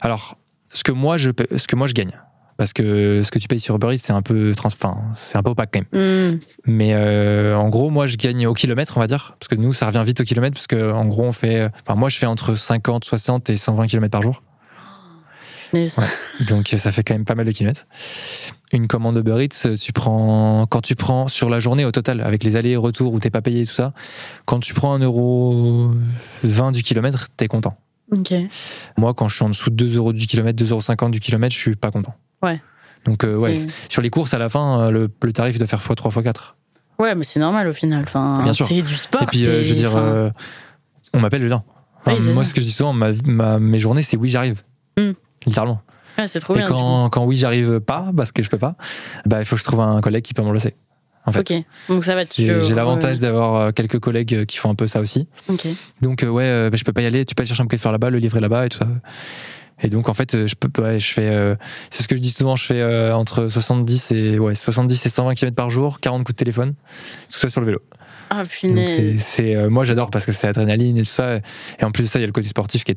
Speaker 3: alors ce que moi je, ce que moi je gagne. Parce que ce que tu payes sur Uber Eats, c'est un peu, trans, enfin, c'est un peu opaque quand même.
Speaker 2: Hmm.
Speaker 3: Mais euh, en gros, moi, je gagne au kilomètre, on va dire, parce que nous, ça revient vite au kilomètre, parce que en gros, on fait, enfin, moi, je fais entre 50, 60 et 120 km par jour. Donc ça fait quand même pas mal de kilomètres. Une commande Uber Eats, tu prends, quand tu prends sur la journée au total, avec les allers et retours où t'es pas payé et tout ça, quand tu prends 1,20€ du kilomètre, t'es content. Moi, quand je suis en dessous de 2 euros du kilomètre, 2,50€ du kilomètre, je suis pas content.
Speaker 2: Ouais.
Speaker 3: Donc euh, ouais, sur les courses, à la fin, euh, le, le tarif doit faire x3, x4.
Speaker 2: Ouais, mais c'est normal au final. Enfin,
Speaker 3: Bien sûr.
Speaker 2: c'est du sport.
Speaker 3: et puis, euh, je veux dire,
Speaker 2: enfin,
Speaker 3: euh, on m'appelle Julien. Enfin,
Speaker 2: Oui,
Speaker 3: moi,
Speaker 2: ça.
Speaker 3: ce que je dis souvent, ma, ma- mes journées, c'est oui, j'arrive.
Speaker 2: Mm.
Speaker 3: Littéralement.
Speaker 2: ouais, c'est trop
Speaker 3: Et
Speaker 2: bien.
Speaker 3: quand, quand oui, j'arrive pas, parce que je peux pas, bah, il faut que je trouve un collègue qui peut me remplacer. En fait.
Speaker 2: Ok. Donc ça va.
Speaker 3: J'ai l'avantage
Speaker 2: ouais.
Speaker 3: d'avoir euh, quelques collègues euh, qui font un peu ça aussi.
Speaker 2: Ok.
Speaker 3: Donc, euh, ouais, euh, bah, je peux pas y aller, tu peux aller chercher un faire là-bas, le livrer là-bas et tout ça. Et donc, en fait, euh, je peux, ouais, je fais, euh, c'est ce que je dis souvent, je fais euh, entre 70 et, ouais, 70 et 120 km par jour, 40 coups de téléphone, tout ça sur le vélo.
Speaker 2: Ah
Speaker 3: c'est, euh, moi, j'adore parce que c'est adrénaline et tout ça. Et en plus de ça, il y a le côté sportif qui est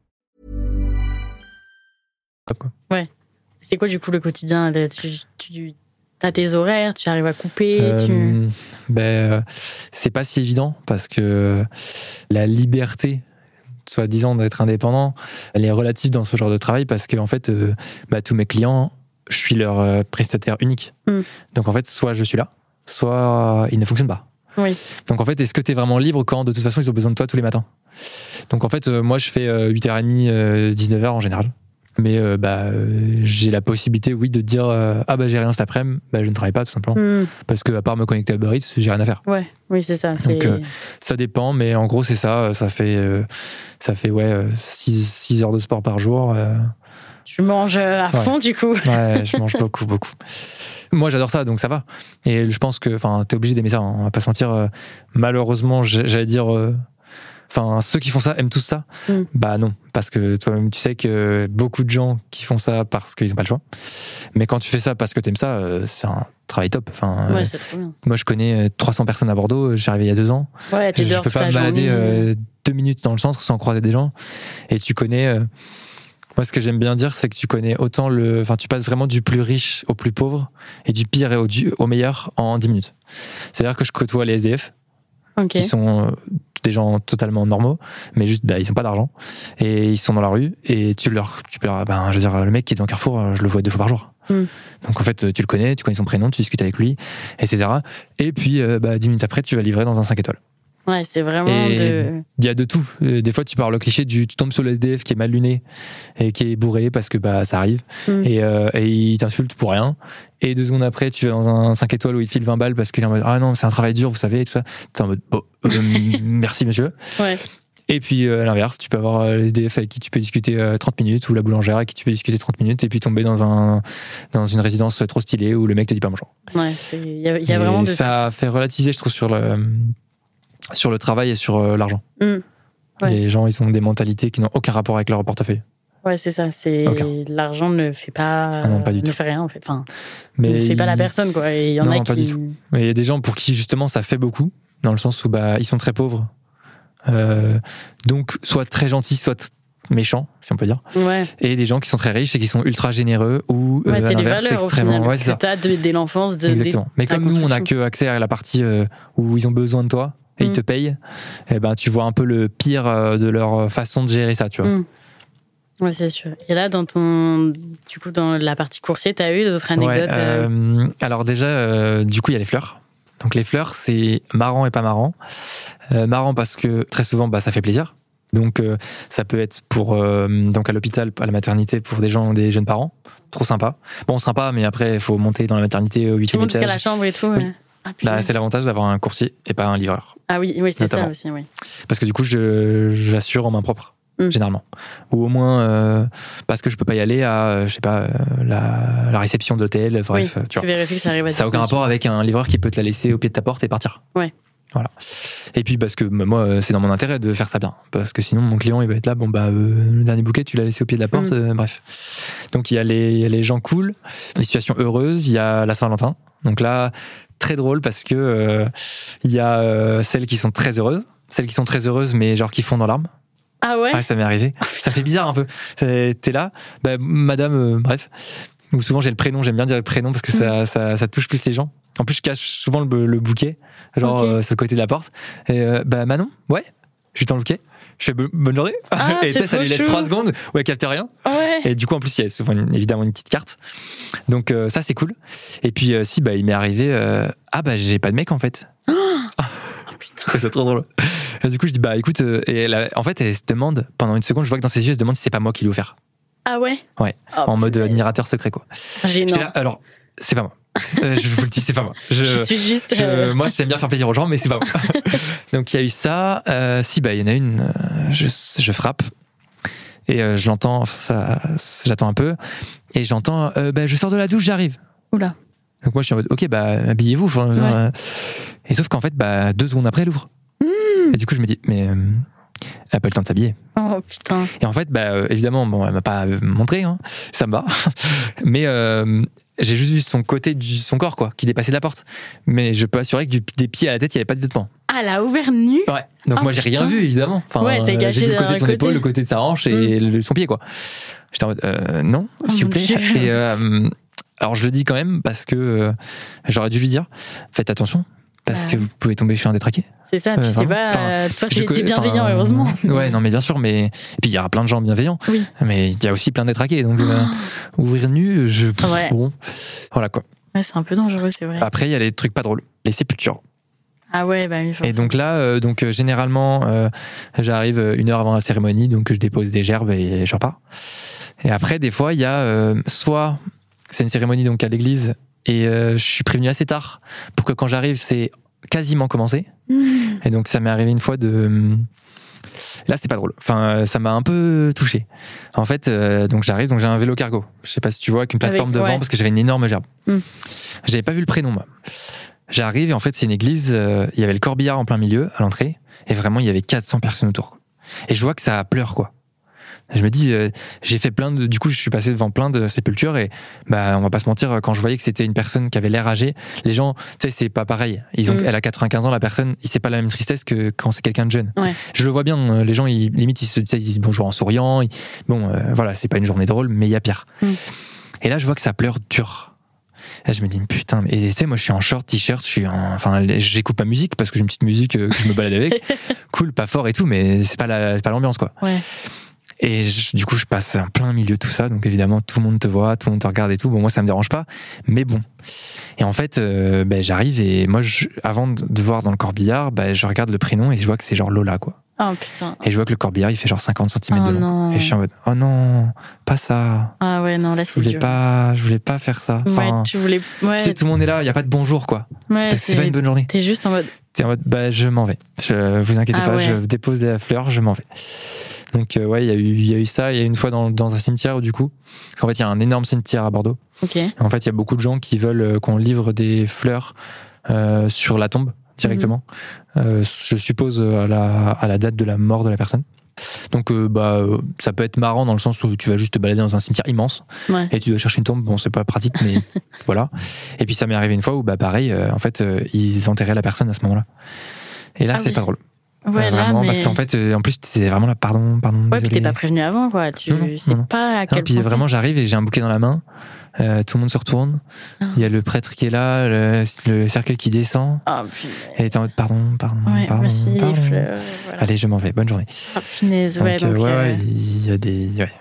Speaker 3: Quoi.
Speaker 2: C'est quoi du coup le quotidien? Tu, tu as tes horaires, tu arrives à couper. tu...
Speaker 3: Euh, ben, euh, c'est pas si évident parce que la liberté, soi-disant d'être indépendant, elle est relative dans ce genre de travail parce que en fait, euh, bah, tous mes clients, je suis leur prestataire unique.
Speaker 2: Mm.
Speaker 3: Donc en fait, soit je suis là, soit ils ne fonctionnent pas.
Speaker 2: Oui.
Speaker 3: Donc en fait, est-ce que tu es vraiment libre quand de toute façon ils ont besoin de toi tous les matins? Donc en fait, euh, moi je fais euh, 8h30, euh, 19h en général. Mais euh, bah, euh, j'ai la possibilité, oui, de dire euh, Ah bah j'ai rien cet après-midi, bah, je ne travaille pas tout simplement.
Speaker 2: Hmm.
Speaker 3: Parce que à part me connecter à Uber Eats, j'ai rien à faire.
Speaker 2: Ouais, oui, c'est ça.
Speaker 3: Euh, Ça dépend, mais en gros c'est ça. Ça fait, ça fait ouais, 6 heures de sport par jour.
Speaker 2: Tu manges à
Speaker 3: Ouais.
Speaker 2: fond du coup.
Speaker 3: Ouais, je mange beaucoup, beaucoup. Moi, j'adore ça, donc ça va. Et je pense que, enfin, t'es obligé d'aimer ça. hein, on va pas se mentir. malheureusement, j'allais dire, enfin, ceux qui font ça aiment tous ça.
Speaker 2: Mm.
Speaker 3: Bah non, parce que toi-même, tu sais que beaucoup de gens qui font ça parce qu'ils n'ont pas le choix. Mais quand tu fais ça parce que t'aimes ça, euh, c'est un travail top. Enfin, euh,
Speaker 2: Ouais, trop bien.
Speaker 3: moi, je connais euh, 300 personnes à Bordeaux. J'y arrivé il y a deux ans.
Speaker 2: Ouais,
Speaker 3: Je, je
Speaker 2: dehors
Speaker 3: peux pas me balader euh, deux minutes dans le centre sans croiser des gens. Et tu connais. euh, moi, ce que j'aime bien dire, c'est que tu connais autant le. Enfin, tu passes vraiment du plus riche au plus pauvre et du pire et au, du- au meilleur en 10 minutes. C'est-à-dire que je côtoie les SDF,
Speaker 2: Ok.
Speaker 3: qui sont euh, des gens totalement normaux, mais juste, bah, ils n'ont pas d'argent. Et ils sont dans la rue, et tu leur. Tu peux leur ben, je veux dire, le mec qui est dans Carrefour, euh, je le vois deux fois par jour.
Speaker 2: Mm.
Speaker 3: Donc en fait, tu le connais, tu connais son prénom, tu discutes avec lui, etc. Et puis, euh, bah, 10 minutes après, tu vas livrer dans un 5 étoiles.
Speaker 2: Ouais, c'est vraiment
Speaker 3: Et-
Speaker 2: de.
Speaker 3: Il y a de tout. Euh, Des fois, tu parles le cliché du tu tombes sur le SDF qui est mal luné et qui est bourré parce que bah ça arrive
Speaker 2: Mm.
Speaker 3: et, euh, et il t'insulte pour rien. Et deux secondes après, tu vas dans un 5 étoiles où il te file 20 balles parce qu'il est en mode ah non, c'est un travail dur, vous savez, et tout ça. T'es en mode oh, euh, merci monsieur.
Speaker 2: Ouais.
Speaker 3: Et puis euh, à l'inverse, tu peux avoir le SDF avec qui tu peux discuter euh, 30 minutes ou la boulangère avec qui tu peux discuter 30 minutes et puis tomber dans un dans une résidence trop stylée où le mec te dit pas bonjour.
Speaker 2: Ouais, c'est- il y a, il y a
Speaker 3: Et
Speaker 2: vraiment de.
Speaker 3: ça fait relativiser, je trouve, sur le sur le travail et sur euh, l'argent.
Speaker 2: Mm. Ouais.
Speaker 3: Les gens, ils ont des mentalités qui n'ont aucun rapport avec leur portefeuille.
Speaker 2: Ouais, c'est ça. C'est l'argent ne fait pas.
Speaker 3: Ah non, pas du
Speaker 2: ne
Speaker 3: tout.
Speaker 2: fait rien en fait. Enfin,
Speaker 3: Mais
Speaker 2: ne fait pas la personne quoi. Il y en
Speaker 3: Non,
Speaker 2: a
Speaker 3: pas
Speaker 2: qui.
Speaker 3: du mais il y a des gens pour qui justement ça fait beaucoup, dans le sens où bah ils sont très pauvres, Euh, donc soit très gentils, soit méchants, si on peut dire,
Speaker 2: Ouais,
Speaker 3: et des gens qui sont très riches et qui sont ultra généreux ou euh,
Speaker 2: ouais
Speaker 3: à
Speaker 2: c'est
Speaker 3: l'inverse, extrêmement.
Speaker 2: final
Speaker 3: Ouais, c'est ça.
Speaker 2: dès l'enfance. de- des-
Speaker 3: Exactement. Mais comme nous, on n'a que accès à la partie euh, où ils ont besoin de toi et ils
Speaker 2: Mm.
Speaker 3: te payent, eh ben, tu vois un peu le pire euh, de leur façon de gérer ça, tu vois.
Speaker 2: Mm. Ouais, c'est sûr. Et là, dans ton, du coup, dans la partie coursier, t'as eu d'autres anecdotes
Speaker 3: Ouais,
Speaker 2: euh,
Speaker 3: euh, alors déjà, euh, du coup, il y a les fleurs. Donc les fleurs, c'est marrant et pas marrant. Euh, marrant parce que très souvent, bah, ça fait plaisir. Donc ça peut être pour donc à l'hôpital, à la maternité, pour des gens, des jeunes parents. Trop sympa. Bon, sympa, mais après, il faut monter dans la maternité au
Speaker 2: Tu
Speaker 3: huitième
Speaker 2: montes jusqu'à la
Speaker 3: étage.
Speaker 2: chambre et tout.
Speaker 3: Oui.
Speaker 2: ouais. Ah,
Speaker 3: Bah, c'est l'avantage d'avoir un coursier et pas un livreur.
Speaker 2: ah oui, oui c'est ça aussi. Oui.
Speaker 3: Parce que du coup, j'assure en main propre,
Speaker 2: Mm.
Speaker 3: généralement. Ou au moins, euh, parce que je peux pas y aller à, euh, je sais pas, euh, la, la réception de l'hôtel, bref, tu vois.
Speaker 2: vérifies que ça arrive à
Speaker 3: Ça n'a aucun rapport avec un livreur qui peut te la laisser au pied de ta porte et partir.
Speaker 2: Ouais.
Speaker 3: Voilà. Et puis parce que bah, moi, c'est dans mon intérêt de faire ça bien. Parce que sinon, mon client, il va être là, bon, bah, euh, le dernier bouquet, tu l'as laissé au pied de la porte,
Speaker 2: Mm.
Speaker 3: euh, bref. Donc, il y, a les- il y a les gens cool, les situations heureuses, il y a la Saint-Valentin. Donc là, très drôle parce que euh, il y a euh, celles qui sont très heureuses, celles qui sont très heureuses, mais genre qui font dans l'arme.
Speaker 2: Ah ouais,
Speaker 3: Ouais, ça m'est arrivé.
Speaker 2: Ah,
Speaker 3: ça fait bizarre un peu. Euh, T'es là, bah, madame, bref. Ou souvent j'ai le prénom, j'aime bien dire le prénom parce que
Speaker 2: Mm.
Speaker 3: ça, ça, ça touche plus les gens. En plus, je cache souvent le, le bouquet, genre
Speaker 2: Ok.
Speaker 3: euh, sur le côté de la porte. Et euh, bah Manon, ouais, je suis dans le bouquet. Je fais bo- bonne journée.
Speaker 2: Ah,
Speaker 3: et ça
Speaker 2: trop
Speaker 3: lui laisse trois secondes où elle capte rien.
Speaker 2: ouais.
Speaker 3: Et du coup, en plus, il y a souvent une- évidemment une petite carte. Donc euh, ça, c'est cool. Et puis euh, si, bah il m'est arrivé, euh, ah bah j'ai pas de mec en fait.
Speaker 2: Oh, putain.
Speaker 3: c'est trop drôle. Et du coup, je dis bah écoute, et elle en fait, elle se demande pendant une seconde, je vois que dans ses yeux, elle se demande si c'est pas moi qui l'ai offert.
Speaker 2: Ah ouais?
Speaker 3: Ouais.
Speaker 2: Oh,
Speaker 3: en mode admirateur secret quoi. Là, alors c'est pas moi. Euh, je vous le dis, c'est pas moi. Je,
Speaker 2: Je suis juste.
Speaker 3: je-
Speaker 2: euh,
Speaker 3: moi, j'aime bien faire plaisir aux gens, mais c'est pas moi. Donc il y a eu ça. Euh, si bah il y en a une, je, je frappe et euh, je l'entends. Ça, j'attends un peu et j'entends. euh, bah, je sors de la douche, j'arrive.
Speaker 2: Oula.
Speaker 3: Donc moi je suis en mode ok bah habillez-vous.
Speaker 2: Ouais.
Speaker 3: Et sauf qu'en fait bah deux secondes après elle ouvre.
Speaker 2: Hmm.
Speaker 3: Et du coup je me dis mais elle a pas eu le temps de s'habiller.
Speaker 2: Oh putain.
Speaker 3: Et en fait, bah, évidemment, bon, elle m'a pas montré, hein, ça me va. Mais euh, j'ai juste vu son côté du son corps, quoi, qui dépassait de la porte. Mais je peux assurer que du, des pieds à la tête, il n'y avait pas de vêtements.
Speaker 2: Ah, elle a ouvert nu.
Speaker 3: Ouais. Donc
Speaker 2: Oh,
Speaker 3: moi, j'ai rien vu, évidemment. Enfin,
Speaker 2: Ouais, c'est
Speaker 3: J'ai vu le côté de son
Speaker 2: côté.
Speaker 3: épaule, le côté de sa hanche et le- son pied, quoi. J'étais en mode, euh, non,
Speaker 2: Oh,
Speaker 3: s'il vous plaît.
Speaker 2: Dieu.
Speaker 3: Et euh, alors, je le dis quand même parce que euh, j'aurais dû lui dire, faites attention. Parce
Speaker 2: Bah.
Speaker 3: que vous pouvez tomber sur un détraqué.
Speaker 2: C'est ça, tu
Speaker 3: Euh,
Speaker 2: sais pas.
Speaker 3: Enfin,
Speaker 2: euh, toi,
Speaker 3: Je
Speaker 2: t'es t'es bienveillant,
Speaker 3: enfin,
Speaker 2: heureusement.
Speaker 3: Ouais, non, mais bien sûr, mais. Et puis il y aura plein de gens bienveillants.
Speaker 2: Oui.
Speaker 3: Mais il y a aussi plein de détraqués. Donc, euh, ouvrir nu, je.
Speaker 2: Ouais.
Speaker 3: Bon. Voilà quoi.
Speaker 2: Ouais, c'est un peu dangereux, c'est vrai.
Speaker 3: Après, il y a les trucs pas drôles. Les sépultures.
Speaker 2: Ah ouais, bah oui.
Speaker 3: Et donc là, euh, donc, généralement, j'arrive une heure avant la cérémonie, donc je dépose des gerbes et je repars. Et après, des fois, il y a soit c'est une cérémonie donc à l'église et euh, je suis prévenu assez tard pour que quand j'arrive, c'est quasiment commencé.
Speaker 2: Hmm.
Speaker 3: Et donc ça m'est arrivé une fois de. Là, c'était pas drôle. Enfin, euh, ça m'a un peu touché. En fait, euh, donc j'arrive, donc j'ai un vélo cargo. Je sais pas si tu vois, avec une plateforme
Speaker 2: Avec-
Speaker 3: devant,
Speaker 2: ouais.
Speaker 3: parce que j'avais une énorme gerbe.
Speaker 2: Mm.
Speaker 3: J'avais pas vu le prénom, moi. J'arrive et en fait, c'est une église. euh, Il y avait le corbillard en plein milieu, à l'entrée, et vraiment, il y avait 400 personnes autour. Et je vois que ça pleure, quoi. Je me dis, euh, j'ai fait plein de. Du coup, je suis passé devant plein de sépultures et, bah, on va pas se mentir, quand je voyais que c'était une personne qui avait l'air âgée, les gens, tu sais, c'est pas pareil. Ils ont,
Speaker 2: Mm.
Speaker 3: Elle a 95 ans, la personne, c'est pas la même tristesse que quand c'est quelqu'un de jeune.
Speaker 2: Ouais.
Speaker 3: Je le vois bien, euh, les gens, ils, limite, ils se ils disent bonjour en souriant. ils- bon, euh, voilà, c'est pas une journée drôle, mais il y a pire.
Speaker 2: Mm.
Speaker 3: Et là, je vois que ça pleure dur. Et je me dis, putain, mais- et tu sais, moi, je suis en short, t-shirt, je suis en, enfin, j'écoute ma musique parce que j'ai une petite musique euh, que je me balade avec. cool, pas fort et tout, mais c'est pas la, c'est pas l'ambiance, quoi.
Speaker 2: Ouais.
Speaker 3: Et je- du coup, je passe en plein milieu de tout ça. Donc évidemment, tout le monde te voit, tout le monde te regarde et tout. Bon, moi, ça me dérange pas. Mais bon. Et en fait, euh, ben, j'arrive et moi, je- avant de voir dans le corbillard, ben, je regarde le prénom et je vois que c'est genre Lola, quoi.
Speaker 2: Oh putain.
Speaker 3: Et je vois que le corbillard, il fait genre 50 cm
Speaker 2: Oh
Speaker 3: de long.
Speaker 2: non.
Speaker 3: Et je suis en mode, oh non, pas ça.
Speaker 2: Ah ouais, non, là,
Speaker 3: Je
Speaker 2: c'est
Speaker 3: voulais
Speaker 2: dur.
Speaker 3: pas, je voulais pas faire ça.
Speaker 2: Ouais,
Speaker 3: Enfin,
Speaker 2: tu voulais.
Speaker 3: tu
Speaker 2: Ouais,
Speaker 3: sais, tout le monde est là, il y a pas de bonjour, quoi.
Speaker 2: ouais,
Speaker 3: Parce que c'est pas une bonne journée.
Speaker 2: T'es juste en mode.
Speaker 3: T'es en mode, bah, je m'en vais. Je, vous inquiétez
Speaker 2: Ah
Speaker 3: pas,
Speaker 2: ouais.
Speaker 3: je dépose la fleur, je m'en vais. Donc, euh, ouais, il y, a eu- il y a eu ça. Il y a eu une fois dans, dans un cimetière, du coup. Parce qu'en fait, il y a un énorme cimetière à Bordeaux.
Speaker 2: Ok.
Speaker 3: En fait, il y a beaucoup de gens qui veulent euh, qu'on livre des fleurs euh, sur la tombe directement.
Speaker 2: Mhm.
Speaker 3: Euh, je suppose euh, à la, à la date de la mort de la personne. Donc, euh, bah, euh, ça peut être marrant dans le sens où tu vas juste te balader dans un cimetière immense
Speaker 2: Ouais.
Speaker 3: et tu dois chercher une tombe. Bon, c'est pas pratique, mais voilà. Et puis ça m'est arrivé une fois où, bah, pareil, euh, en fait, ils enterraient la personne à ce moment-là. Et là,
Speaker 2: Ah
Speaker 3: c'est
Speaker 2: oui.
Speaker 3: pas drôle.
Speaker 2: Ouais, là,
Speaker 3: vraiment,
Speaker 2: mais...
Speaker 3: parce qu'en fait, en plus, t'es vraiment là, pardon, pardon.
Speaker 2: Ouais, puis t'es pas prévenu avant, quoi. Tu
Speaker 3: Non, non,
Speaker 2: sais
Speaker 3: non, non.
Speaker 2: pas à quel
Speaker 3: puis vraiment, j'arrive et j'ai un bouquet dans la main. Euh, tout le monde se retourne. Il y a le prêtre qui est là, le, le cercueil qui descend.
Speaker 2: punaise.
Speaker 3: Et t'es en mode pardon, pardon,
Speaker 2: Ouais,
Speaker 3: pardon.
Speaker 2: fleurs. Voilà.
Speaker 3: Allez, je m'en vais. Bonne journée.
Speaker 2: Ah, punaise, ouais,
Speaker 3: donc, euh, ouais,
Speaker 2: euh,
Speaker 3: il y a des. Ouais.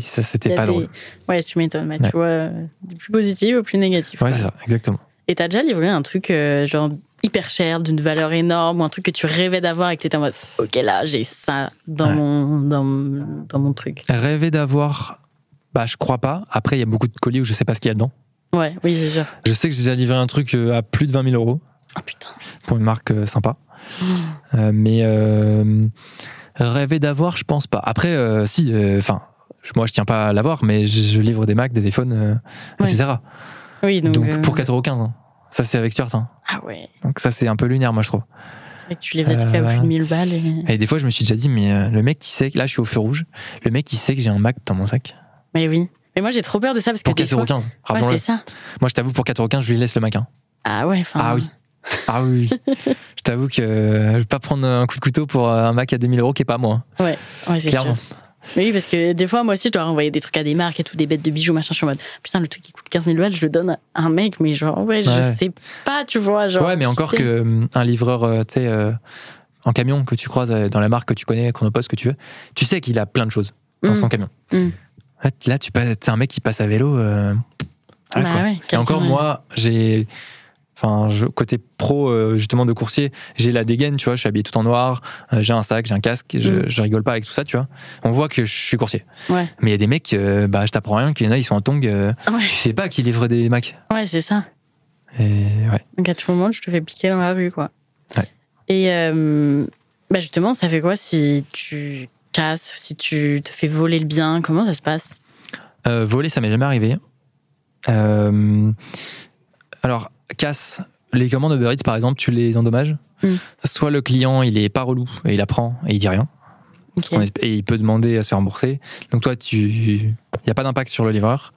Speaker 3: Ça, c'était pas
Speaker 2: des-
Speaker 3: drôle.
Speaker 2: Ouais, tu m'étonnes, mais tu vois, euh, du plus positif au plus négatif.
Speaker 3: Ouais, c'est ça, exactement.
Speaker 2: Et t'as déjà livré un truc euh, genre hyper cher, d'une valeur énorme, ou un truc que tu rêvais d'avoir et que t'étais en mode, ok, là, j'ai ça dans, mon, dans, dans mon truc.
Speaker 3: Rêver d'avoir. Bah, je crois pas. Après, il y a beaucoup de colis où je sais pas ce qu'il y a dedans.
Speaker 2: Ouais, oui, c'est sûr.
Speaker 3: Je sais que j'ai déjà livré un truc euh, à plus de 20 000 euros
Speaker 2: Oh putain.
Speaker 3: pour une marque euh, sympa.
Speaker 2: Oh.
Speaker 3: Euh, mais euh, rêver d'avoir, je pense pas. Après, si, enfin, moi je tiens pas à l'avoir, mais je, je livre des Macs, des iPhones,
Speaker 2: Ouais.
Speaker 3: etc.
Speaker 2: Oui, donc.
Speaker 3: Donc, pour 4,15€. Hein. Ça, c'est avec Stuart. hein.
Speaker 2: Ah ouais,
Speaker 3: Donc ça, c'est un peu lunaire, moi, je trouve.
Speaker 2: c'est vrai que tu livres des trucs à plus de 1000 balles. Et...
Speaker 3: Et des fois, je me suis déjà dit, mais le mec qui sait que là, je suis au feu rouge, le mec qui sait que j'ai un Mac dans mon sac.
Speaker 2: Mais oui. Mais moi, j'ai trop peur de ça parce que
Speaker 3: Pour
Speaker 2: des fois.
Speaker 3: 4,15€.
Speaker 2: Ouais,
Speaker 3: Rappelons-le.
Speaker 2: ça.
Speaker 3: moi, je t'avoue, pour 4,15€, je lui laisse le Mac. hein.
Speaker 2: Ah ouais, enfin.
Speaker 3: Ah oui. Ah oui, oui. je t'avoue que euh, je vais pas prendre un coup de couteau pour euh, un Mac à 2000 euros qui est pas moi. hein.
Speaker 2: Ouais, ouais c'est
Speaker 3: Clairement.
Speaker 2: sûr. Mais oui, parce que des fois, moi aussi, je dois renvoyer des trucs à des marques et tout, des bêtes de bijoux, machin. Je suis en mode, putain, le truc qui coûte 15 000 balles, je le donne à un mec, mais genre, ouais, je
Speaker 3: Ouais.
Speaker 2: sais pas, tu vois. Genre,
Speaker 3: ouais, mais encore
Speaker 2: sais.
Speaker 3: que hum, un livreur, euh, tu sais, euh, en camion que tu croises euh, dans la marque que tu connais, Chronopost que tu veux, tu sais qu'il a plein de choses dans
Speaker 2: Mm.
Speaker 3: son camion.
Speaker 2: Mm.
Speaker 3: Là, tu passes, c'est un mec qui passe à vélo. euh, voilà,
Speaker 2: Bah ouais,
Speaker 3: Et encore, moi, j'ai. Enfin, je- côté pro, euh, justement, de coursier, j'ai la dégaine, tu vois, je suis habillé tout en noir, euh, j'ai un sac, j'ai un casque, je,
Speaker 2: Mm.
Speaker 3: je rigole pas avec tout ça, tu vois. On voit que je suis coursier.
Speaker 2: Ouais.
Speaker 3: Mais il y a des mecs, euh, bah, je t'apprends rien, qu'il y en a, ils sont en tongs,
Speaker 2: Ouais,
Speaker 3: tu sais pas qui livrent des Macs.
Speaker 2: ouais c'est ça.
Speaker 3: Et ouais.
Speaker 2: Donc à tout moment, je te fais piquer dans la rue, quoi.
Speaker 3: Ouais.
Speaker 2: Et bah justement, ça fait quoi si tu casses, si tu te fais voler le bien Comment ça se passe?
Speaker 3: Euh, voler, ça m'est jamais arrivé. Euh, alors, casse. Les commandes Uber Eats, par exemple, tu les endommages?
Speaker 2: Mm.
Speaker 3: Soit le client, il est pas relou et il apprend et il dit rien. Et il peut demander à se rembourser. Donc toi, tu, il n'y a pas d'impact sur le livreur,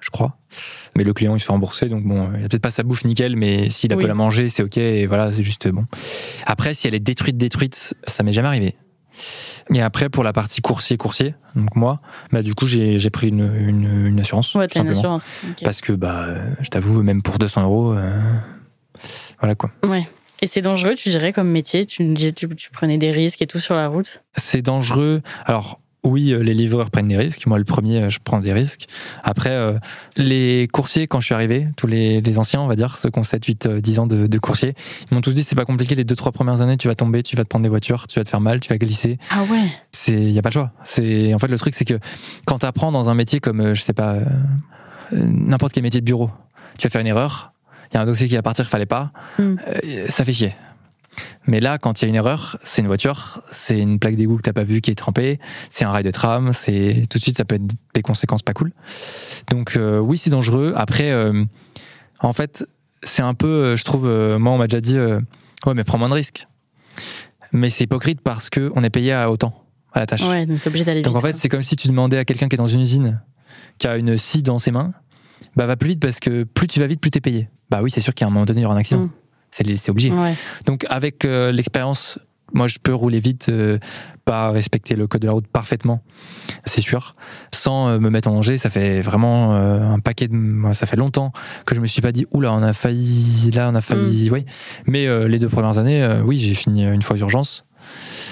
Speaker 3: je crois. Mais le client, il se fait rembourser. Donc bon, il a peut-être pas sa bouffe nickel, mais s'il a
Speaker 2: Oui.
Speaker 3: peut la manger, c'est ok. Et voilà, c'est juste bon. Après, si elle est détruite, détruite, ça m'est jamais arrivé. Et après, pour la partie coursier-coursier, donc moi, bah du coup, j'ai pris une, une, une assurance.
Speaker 2: Ouais, t'as une assurance.
Speaker 3: Parce que, bah, je t'avoue, même pour 200 euros, euh, voilà quoi.
Speaker 2: Ouais. Et c'est dangereux, tu dirais, comme métier tu, tu prenais des risques et tout sur la route?
Speaker 3: C'est dangereux. Alors, oui, euh, les livreurs prennent des risques. Moi, le premier, euh, je prends des risques. Après, euh, les coursiers, quand je suis arrivé, tous les, les anciens, on va dire, ceux qui ont 7, 8, euh, 10 ans de, de coursier, ils m'ont tous dit c'est pas compliqué, les 2-3 premières années, tu vas tomber, tu vas te prendre des voitures, tu vas te faire mal, tu vas glisser.
Speaker 2: Ah ouais
Speaker 3: C'est, y a pas de choix. C'est, en fait, le truc, c'est que quand tu apprends dans un métier comme, je sais pas, euh, n'importe quel métier de bureau, tu vas faire une erreur, il y a un dossier qui va partir, fallait pas,
Speaker 2: Mm.
Speaker 3: euh, ça fait chier. Mais là, quand il y a une erreur, c'est une voiture, c'est une plaque d'égout que t'as pas vue qui est trempée, c'est un rail de tram, c'est tout de suite ça peut être des conséquences pas cool. Donc euh, oui, c'est dangereux. Après, euh, en fait, c'est un peu, euh, je trouve, euh, moi on m'a déjà dit, ouais mais prends moins de risques. Mais c'est hypocrite parce que on est payé à autant à la tâche.
Speaker 2: Ouais, donc t'es obligé d'aller vite.
Speaker 3: Donc en fait, c'est comme si tu demandais à quelqu'un qui est dans une usine, qui a une scie dans ses mains, bah va plus vite parce que plus tu vas vite, plus t'es payé. Bah oui, c'est sûr qu'à un moment donné, il y aura un accident.
Speaker 2: Mm.
Speaker 3: C'est obligé.
Speaker 2: Ouais.
Speaker 3: Donc avec euh, l'expérience, moi je peux rouler vite, euh, pas respecter le code de la route parfaitement, c'est sûr, sans euh, me mettre en danger. Ça fait vraiment un paquet de, ça fait longtemps que je me suis pas dit oula on a failli, là on a failli, oui. Mais les deux premières années, oui j'ai fini une fois aux urgences,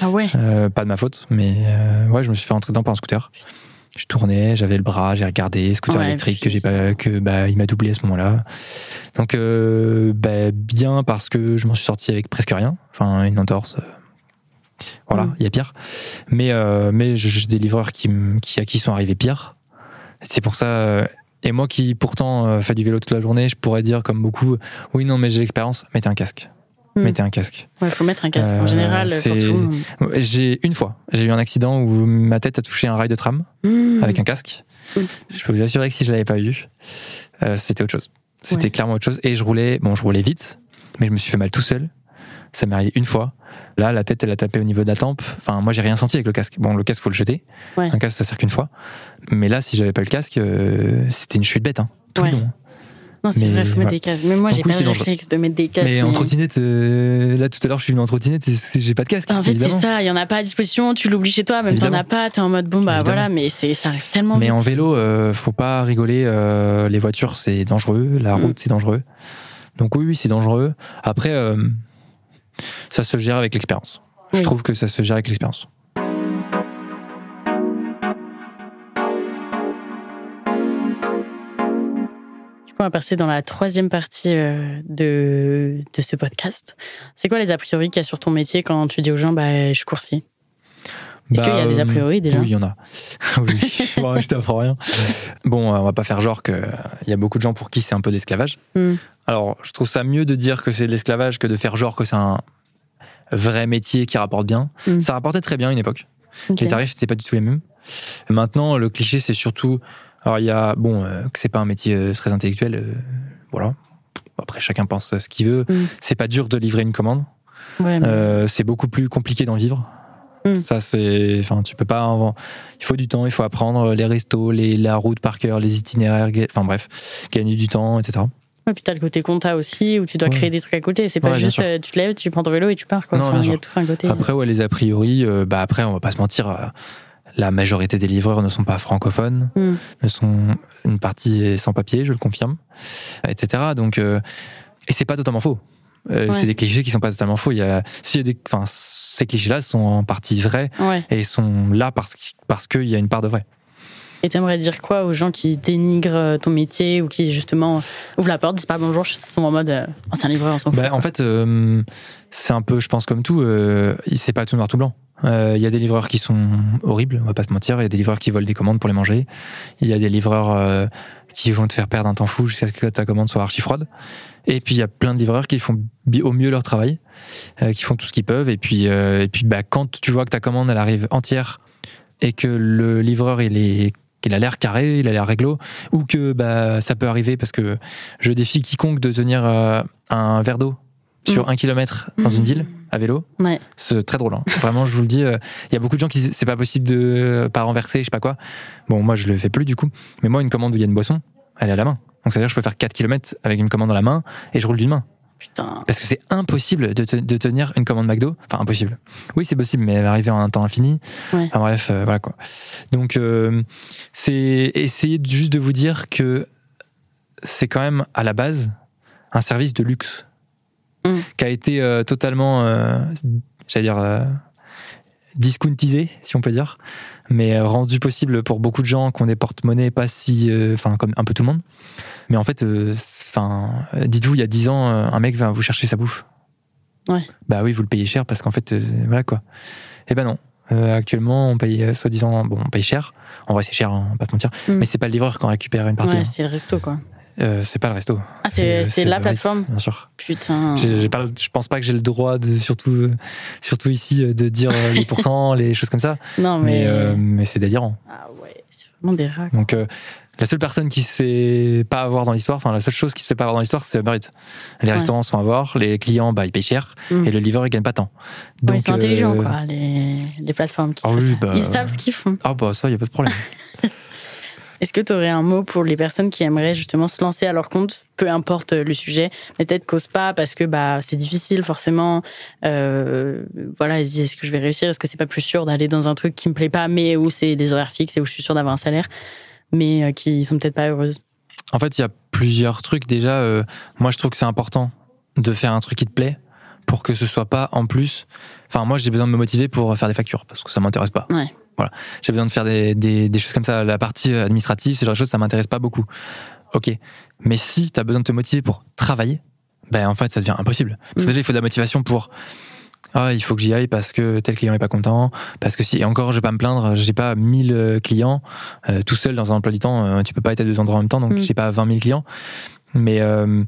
Speaker 2: Ah ouais
Speaker 3: pas de ma faute, mais ouais je me suis fait rentrer dedans par un scooter. Je tournais, j'avais le bras, j'ai regardé, scooter
Speaker 2: Ouais,
Speaker 3: électrique que j'ai pas, que bah il m'a doublé à ce moment-là. Donc euh, bah, bien parce que je m'en suis sorti avec presque rien, enfin une entorse. euh, voilà, il
Speaker 2: Mm.
Speaker 3: y a pire. Mais euh, mais j'ai des livreurs qui, qui à qui sont arrivés pire. C'est pour ça. euh, et moi qui pourtant fais du vélo toute la journée, je pourrais dire comme beaucoup, oui non mais j'ai l'expérience, mettez un casque,
Speaker 2: Mm.
Speaker 3: mettez un casque.
Speaker 2: Ouais, faut mettre un casque. en
Speaker 3: Euh,
Speaker 2: général, surtout.
Speaker 3: J'ai une fois, j'ai eu un accident où ma tête a touché un rail de tram
Speaker 2: Mmh.
Speaker 3: avec un casque. Je peux vous assurer que si je l'avais pas eu, euh, c'était autre chose. C'était
Speaker 2: Ouais.
Speaker 3: clairement autre chose. Et je roulais, bon, je roulais vite, mais je me suis fait mal tout seul. Ça m'est arrivé une fois. Là, la tête, elle a tapé au niveau de la tempe. Enfin, moi, j'ai rien senti avec le casque. Bon, le casque, faut le jeter.
Speaker 2: Ouais.
Speaker 3: Un casque, ça sert qu'une fois. Mais là, si j'avais pas le casque, euh, c'était une chute bête, hein. Tout
Speaker 2: Ouais.
Speaker 3: bidon.
Speaker 2: Non, c'est
Speaker 3: Mais
Speaker 2: vrai, faut mettre des casques. Mais moi, j'ai pas le réflexe de mettre des casques.
Speaker 3: Mais en trottinette, euh, là tout à l'heure je suis venu en trottinette, j'ai pas de casque.
Speaker 2: En fait, c'est ça, il y en a pas à disposition, tu l'oublies chez toi, même t'en as pas, t'es en mode bon, bah
Speaker 3: Évidemment.
Speaker 2: voilà, mais ça arrive tellement
Speaker 3: Mais
Speaker 2: vite.
Speaker 3: en vélo, euh, faut pas rigoler. euh, les voitures, c'est dangereux. La
Speaker 2: Mm.
Speaker 3: route, c'est dangereux. Donc oui, oui, c'est dangereux. Après, euh, ça se gère avec l'expérience. Je trouve que ça se gère avec l'expérience.
Speaker 2: Coup, on va passer dans la troisième partie euh, de, de ce podcast. C'est quoi les a priori qu'il y a sur ton métier quand tu dis aux gens, bah, je coursier? Est-ce qu'il y a des a
Speaker 3: euh,
Speaker 2: priori déjà?
Speaker 3: Oui, il y en a. oui, Bon, je t'apprends rien. Bon, euh, on va pas faire genre qu'il y a beaucoup de gens pour qui c'est un peu d'esclavage.
Speaker 2: Hmm.
Speaker 3: Alors, je trouve ça mieux de dire que c'est de l'esclavage que de faire genre que c'est un vrai métier qui rapporte bien.
Speaker 2: Hmm.
Speaker 3: Ça rapportait très bien à une époque.
Speaker 2: Ok.
Speaker 3: Les tarifs n'étaient pas du tout les mêmes. Maintenant, le cliché, c'est surtout. Alors, il y a. Bon, euh, que c'est pas un métier euh, très intellectuel. euh, voilà. Après, chacun pense ce qu'il veut.
Speaker 2: Mm.
Speaker 3: C'est pas dur de livrer une commande.
Speaker 2: Ouais, mais-
Speaker 3: Euh, c'est beaucoup plus compliqué d'en vivre.
Speaker 2: Mm.
Speaker 3: Ça, c'est. Enfin, tu peux pas. Il faut du temps, il faut apprendre les restos, les, la route par cœur, les itinéraires. Enfin, bref, gagner du temps, etc.
Speaker 2: Ouais, puis t'as le côté compta aussi, où tu dois
Speaker 3: Ouais.
Speaker 2: créer des trucs à côté. C'est pas
Speaker 3: Ouais,
Speaker 2: juste euh, tu te lèves, tu prends ton vélo et tu pars. Quoi.
Speaker 3: Non,
Speaker 2: Enfin,
Speaker 3: bien
Speaker 2: il y a
Speaker 3: sûr.
Speaker 2: tout un côté.
Speaker 3: Après, ouais, les a priori, euh, bah après, on va pas se mentir, euh, la majorité des livreurs ne sont pas francophones,
Speaker 2: Mm.
Speaker 3: ne sont une partie est sans papier, je le confirme, etc. Donc, euh, et c'est pas totalement faux. Euh,
Speaker 2: Ouais.
Speaker 3: C'est des clichés qui sont pas totalement faux. Il y a, s'il y a des, enfin, ces clichés-là sont en partie vrais
Speaker 2: Ouais.
Speaker 3: et sont là parce parce qu'il y a une part de vrai.
Speaker 2: Et t'aimerais dire quoi aux gens qui dénigrent euh, ton métier ou qui justement ouvrent la porte, disent pas bonjour, ils sont en mode euh, Oh, c'est un livreur, on s'en fout.
Speaker 3: Bah, en fait, euh, c'est un peu, je pense, comme tout, euh, c'est pas tout noir, tout blanc. Euh, Il y a des livreurs qui sont horribles, on va pas se mentir. Il y a des livreurs qui volent des commandes pour les manger. Il y a des livreurs euh, qui vont te faire perdre un temps fou jusqu'à ce que ta commande soit archi froide. Et puis il y a plein de livreurs qui font au mieux leur travail, euh, qui font tout ce qu'ils peuvent. Et puis, euh, et puis bah, quand tu vois que ta commande elle arrive entière et que le livreur il est qu'il a l'air carré, il a l'air réglo, ou que bah, ça peut arriver parce que je défie quiconque de tenir euh, un verre d'eau sur
Speaker 2: Mm.
Speaker 3: un kilomètre dans une ville à vélo.
Speaker 2: Ouais.
Speaker 3: C'est très drôle. hein. Vraiment, je vous le dis, euh, il y a beaucoup de gens qui disent c'est pas possible de euh, pas renverser, je sais pas quoi. Bon, moi je le fais plus du coup. Mais moi, une commande où il y a une boisson, elle est à la main. Donc ça veut dire que je peux faire 4 km avec une commande dans la main et je roule d'une main.
Speaker 2: Putain.
Speaker 3: Parce que c'est impossible de, te- de tenir une commande McDo. Enfin, impossible. Oui, c'est possible, mais elle va arriver en un temps infini.
Speaker 2: Ouais.
Speaker 3: Enfin, bref, euh, voilà quoi. Donc, euh, c'est essayer juste de vous dire que c'est quand même à la base un service de luxe
Speaker 2: Mm.
Speaker 3: qui a été euh, totalement, euh, j'allais dire, discountisé, si on peut dire, mais rendu possible pour beaucoup de gens qui ont des porte-monnaies pas si, enfin, comme un peu tout le monde. Mais en fait, euh, enfin, euh, dites-vous, il y a 10 ans, euh, un mec va vous chercher sa bouffe.
Speaker 2: Ouais.
Speaker 3: Bah oui, vous le payez cher parce qu'en fait, euh, voilà quoi. Eh ben non. Euh, actuellement, on paye soi-disant, bon, on paye cher. En vrai, c'est cher, hein, on va pas te mentir.
Speaker 2: Mm.
Speaker 3: Mais c'est pas le livreur qui en récupère une partie.
Speaker 2: Ouais,
Speaker 3: hein.
Speaker 2: c'est le resto, quoi.
Speaker 3: Euh, c'est pas le resto.
Speaker 2: Ah, c'est- la plateforme
Speaker 3: Bien sûr.
Speaker 2: Putain.
Speaker 3: Pas je pense pas que j'ai le droit de, surtout, euh, surtout ici, de dire les pourcents, les choses comme ça.
Speaker 2: Non, mais.
Speaker 3: Mais, euh, mais c'est délirant.
Speaker 2: Ah ouais, c'est vraiment des rats.
Speaker 3: Donc, euh, la seule personne qui se fait pas avoir dans l'histoire, enfin, la seule chose qui se fait pas avoir dans l'histoire, c'est Uber Eats. Les
Speaker 2: Ouais.
Speaker 3: restaurants sont à voir, les clients, bah, ils payent cher,
Speaker 2: Mm.
Speaker 3: et le livreur, il gagne pas tant.
Speaker 2: Ouais, ils sont
Speaker 3: euh,
Speaker 2: intelligents, quoi, les, les plateformes qui
Speaker 3: Ah oui, bah,
Speaker 2: Ils savent ce qu'ils font.
Speaker 3: Ah, bah, ça, y a pas de problème.
Speaker 2: Est-ce que tu aurais un mot pour les personnes qui aimeraient justement se lancer à leur compte, peu importe le sujet, mais peut-être qu'osent pas parce que bah c'est difficile forcément. Euh, voilà, ils se disent est-ce que je vais réussir? Est-ce que c'est pas plus sûr d'aller dans un truc qui me plaît pas, mais où c'est des horaires fixes et où je suis sûr d'avoir un salaire, mais euh, qui sont peut-être pas heureuses
Speaker 3: En fait, il y a plusieurs trucs. Déjà, euh, moi, je trouve que c'est important de faire un truc qui te plaît pour que ce soit pas en plus. Enfin, moi, j'ai besoin de me motiver pour faire des factures parce que ça m'intéresse pas.
Speaker 2: Ouais.
Speaker 3: Voilà. J'ai besoin de faire des, des, des choses comme ça. La partie administrative, ce genre de choses, ça m'intéresse pas beaucoup. Ok. Mais si tu as besoin de te motiver pour travailler, ben, en fait, ça devient impossible. Parce que
Speaker 2: Mm.
Speaker 3: déjà, il faut de la motivation pour. Ah, il faut que j'y aille parce que tel client est pas content. Parce que si, et encore, je vais pas me plaindre, j'ai pas 1000 euh, clients euh, tout seul dans un emploi du temps. euh, tu peux pas être à deux endroits en même temps, donc
Speaker 2: Mm.
Speaker 3: j'ai pas 20 000 clients. Mais, euh,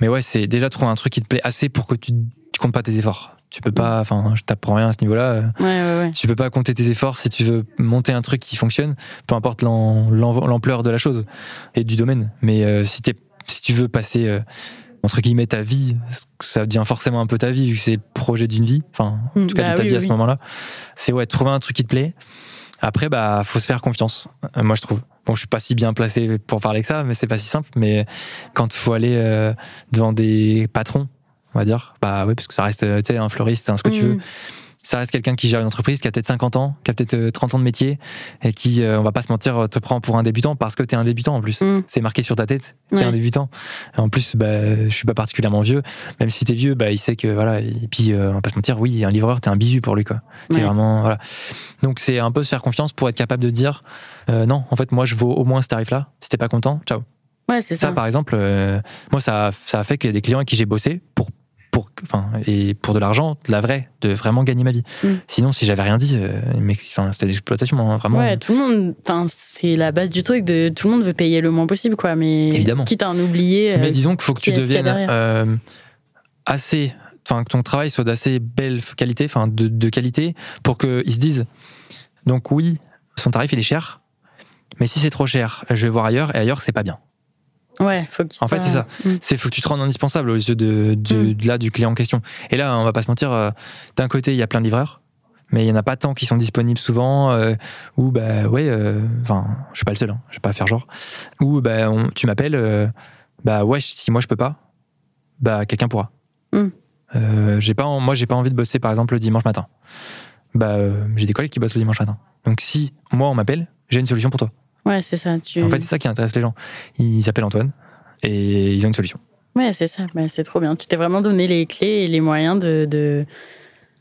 Speaker 3: mais ouais, c'est déjà trouver un truc qui te plaît assez pour que tu, tu comptes pas tes efforts. Tu peux pas, enfin, je t'apprends rien à ce niveau-là.
Speaker 2: Ouais, ouais, ouais.
Speaker 3: Tu peux pas compter tes efforts si tu veux monter un truc qui fonctionne, peu importe l'am- l'am- l'ampleur de la chose et du domaine. Mais si, si tu veux passer, entre guillemets, ta vie, ça devient forcément un peu ta vie vu que c'est le projet d'une vie, enfin, en
Speaker 2: Mm,
Speaker 3: tout cas
Speaker 2: bah
Speaker 3: de ta
Speaker 2: oui,
Speaker 3: vie à
Speaker 2: oui,
Speaker 3: ce moment-là. C'est ouais, trouver un truc qui te plaît. Après, bah, faut se faire confiance. euh, moi, je trouve. Bon, je suis pas si bien placé pour parler que ça, mais c'est pas si simple. Mais quand il faut aller euh, devant des patrons, on va dire, bah oui, parce que ça reste, euh, tu sais, un fleuriste, un ce que tu
Speaker 2: Mm.
Speaker 3: veux. Ça reste quelqu'un qui gère une entreprise, qui a peut-être 50 ans, qui a peut-être euh, 30 ans de métier, et qui, euh, on va pas se mentir, te prend pour un débutant parce que t'es un débutant en plus.
Speaker 2: Mm.
Speaker 3: C'est marqué sur ta tête, t'es
Speaker 2: Ouais.
Speaker 3: un débutant. En plus, bah, je suis pas particulièrement vieux. Même si t'es vieux, bah, il sait que voilà. Et puis, euh, on va pas se mentir, oui, un livreur, t'es un bisu pour lui, quoi. T'es
Speaker 2: Ouais.
Speaker 3: vraiment, voilà. Donc, c'est un peu se faire confiance pour être capable de dire, euh, non, en fait, moi, je vaux au moins ce tarif-là. Si t'es pas content, ciao.
Speaker 2: Ouais, c'est
Speaker 3: Ça,
Speaker 2: ça.
Speaker 3: par exemple, euh, moi, ça, ça a fait qu'il y a des clients avec qui j'ai bossé pour, pour, enfin, et pour de l'argent, de la vraie, de vraiment gagner ma vie.
Speaker 2: Mm.
Speaker 3: Sinon, si j'avais rien dit, euh, mec, enfin, c'était l'exploitation, hein, vraiment.
Speaker 2: Ouais, tout le monde, enfin, c'est la base du truc de tout le monde veut payer le moins possible, quoi. Mais
Speaker 3: Évidemment.
Speaker 2: quitte à en oublier.
Speaker 3: Mais
Speaker 2: euh,
Speaker 3: disons qu'il faut que tu deviennes euh, assez, enfin que ton travail soit d'assez belle qualité, enfin de, de qualité, pour qu'ils se disent. Donc oui, son tarif il est cher, mais si c'est trop cher, je vais voir ailleurs et ailleurs c'est pas bien.
Speaker 2: Ouais, faut
Speaker 3: En fait, c'est ça.
Speaker 2: Mm.
Speaker 3: C'est faut que tu te rendes indispensable aux yeux de, de,
Speaker 2: Mm.
Speaker 3: de là du client en question. Et là, on va pas se mentir. euh, D'un côté, il y a plein de livreurs. Mais il y en a pas tant qui sont disponibles souvent, euh, ou bah ouais, euh, enfin, je suis pas le seul, hein, je vais pas faire genre. Ou bah on- tu m'appelles, euh, bah ouais, si moi je peux pas, bah quelqu'un pourra.
Speaker 2: Mm.
Speaker 3: Euh, j'ai pas, en- moi j'ai pas envie de bosser par exemple le dimanche matin. Bah euh, j'ai des collègues qui bossent le dimanche matin. Donc si moi on m'appelle, j'ai une solution pour toi.
Speaker 2: Ouais, c'est ça. Tu...
Speaker 3: En fait c'est ça qui intéresse les gens. Ils s'appellent Antoine et ils ont une solution.
Speaker 2: Ouais, c'est ça. Bah, c'est trop bien. Tu t'es vraiment donné les clés et les moyens de, de,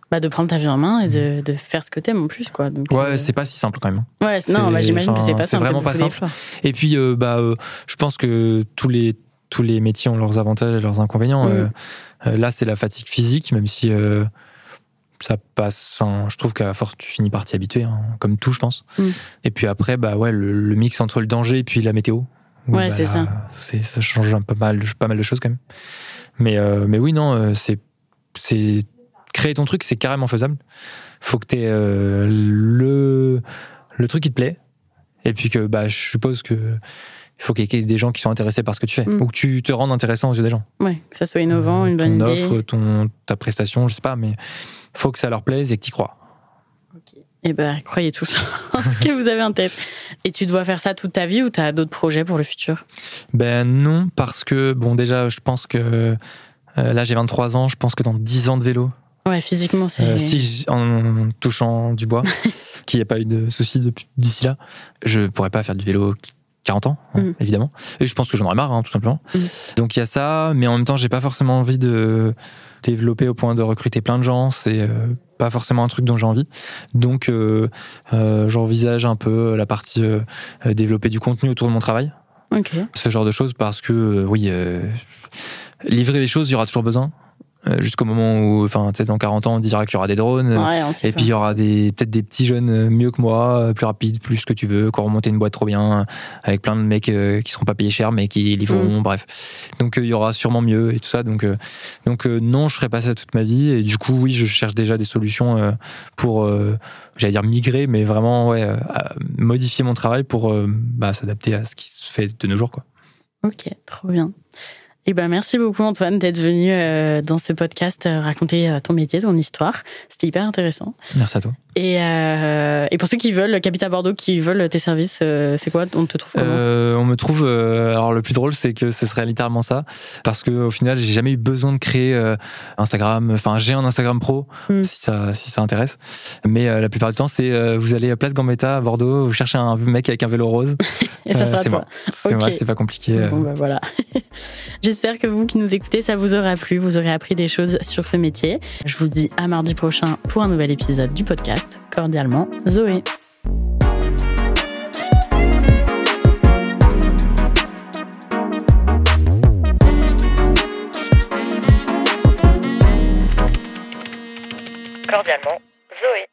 Speaker 2: bah, de prendre ta vie en main et de, de faire ce que t'aimes en plus, quoi. Donc,
Speaker 3: Ouais,
Speaker 2: euh,
Speaker 3: c'est pas si simple quand même.
Speaker 2: Ouais, non, bah, j'imagine que c'est pas
Speaker 3: c'est
Speaker 2: simple.
Speaker 3: vraiment
Speaker 2: c'est
Speaker 3: pas
Speaker 2: beaucoup
Speaker 3: simple. Et puis, euh, bah, euh, je pense que tous les, tous les métiers ont leurs avantages et leurs inconvénients.
Speaker 2: Mm.
Speaker 3: Là, c'est la fatigue physique, même si ça passe. Enfin, je trouve qu'à force, tu finis par t'y habituer, hein, comme tout, je pense.
Speaker 2: Mm.
Speaker 3: Et puis après, bah ouais, le, le mix entre le danger et puis la météo. où,
Speaker 2: Ouais,
Speaker 3: bah,
Speaker 2: c'est ça.
Speaker 3: c'est- Ça change un peu mal, pas mal de choses quand même. Mais, euh, mais oui, non, euh, c'est, c'est créer ton truc, c'est carrément faisable. Faut que tu aies le, le truc qui te plaît. Et puis que bah, je suppose que il faut qu'il y ait des gens qui sont intéressés par ce que tu fais.
Speaker 2: Mm.
Speaker 3: Ou que tu te rendes intéressant aux yeux des gens.
Speaker 2: Ouais, que ça soit innovant, une bonne
Speaker 3: ton
Speaker 2: idée.
Speaker 3: offre, ton, ta prestation, je sais pas, mais faut que ça leur plaise et que tu crois.
Speaker 2: Et ben, croyez tous en ce que vous avez en tête. Et tu dois faire ça toute ta vie ou tu as d'autres projets pour le futur?
Speaker 3: Ben non, parce que, bon, déjà, je pense que euh, là, j'ai 23 ans, je pense que dans 10 ans de vélo,
Speaker 2: Ouais, physiquement, c'est.
Speaker 3: euh, si en touchant du bois, qu'il n'y a pas eu de soucis d'ici là, je pourrais pas faire du vélo 40 ans, hein,
Speaker 2: Mm.
Speaker 3: évidemment. Et je pense que j'en aurais marre, hein, tout simplement.
Speaker 2: Mm.
Speaker 3: Donc il y a ça, mais en même temps, j'ai pas forcément envie de développer au point de recruter plein de gens. C'est euh, pas forcément un truc dont j'ai envie. Donc euh, euh, j'envisage un peu la partie euh, développer du contenu autour de mon travail ce genre de choses parce que oui livrer les choses il y aura toujours besoin jusqu'au moment où enfin peut-être dans 40 ans on dira qu'il y aura des drones euh,
Speaker 2: Ouais,
Speaker 3: et
Speaker 2: pas.
Speaker 3: puis il y aura des peut-être des petits jeunes euh, mieux que moi euh, plus rapides plus ce que tu veux qui auront monté une boîte trop bien euh, avec plein de mecs euh, qui seront pas payés cher mais qui livreront
Speaker 2: Mm.
Speaker 3: bref donc euh, il y aura sûrement mieux et tout ça donc euh, donc euh, non je ferai pas ça toute ma vie et du coup oui je cherche déjà des solutions euh, pour euh, j'allais dire migrer mais vraiment ouais euh, modifier mon travail pour euh, bah, s'adapter à ce qui se fait de nos jours quoi
Speaker 2: Ok, trop bien. Et ben merci beaucoup Antoine d'être venu euh, dans ce podcast euh, raconter euh, ton métier, ton histoire. C'était hyper intéressant.
Speaker 3: merci à toi
Speaker 2: Et, et pour ceux qui veulent, Capita Bordeaux, qui veulent tes services, c'est quoi? On te trouve comment?
Speaker 3: On me trouve. alors le plus drôle, c'est que ce serait littéralement ça, parce que au final, j'ai jamais eu besoin de créer Instagram. Enfin, j'ai un Instagram pro,
Speaker 2: Mm.
Speaker 3: si ça si ça intéresse. Mais la plupart du temps, c'est vous allez à Place Gambetta à Bordeaux, vous cherchez un mec avec un vélo rose.
Speaker 2: Et ça sera
Speaker 3: c'est moi. C'est
Speaker 2: Ok.
Speaker 3: moi, c'est pas compliqué.
Speaker 2: Bon, bah voilà. J'espère que vous qui nous écoutez, ça vous aura plu, vous aurez appris des choses sur ce métier. Je vous dis à mardi prochain pour un nouvel épisode du podcast. Cordialement, Zoé. Cordialement, Zoé.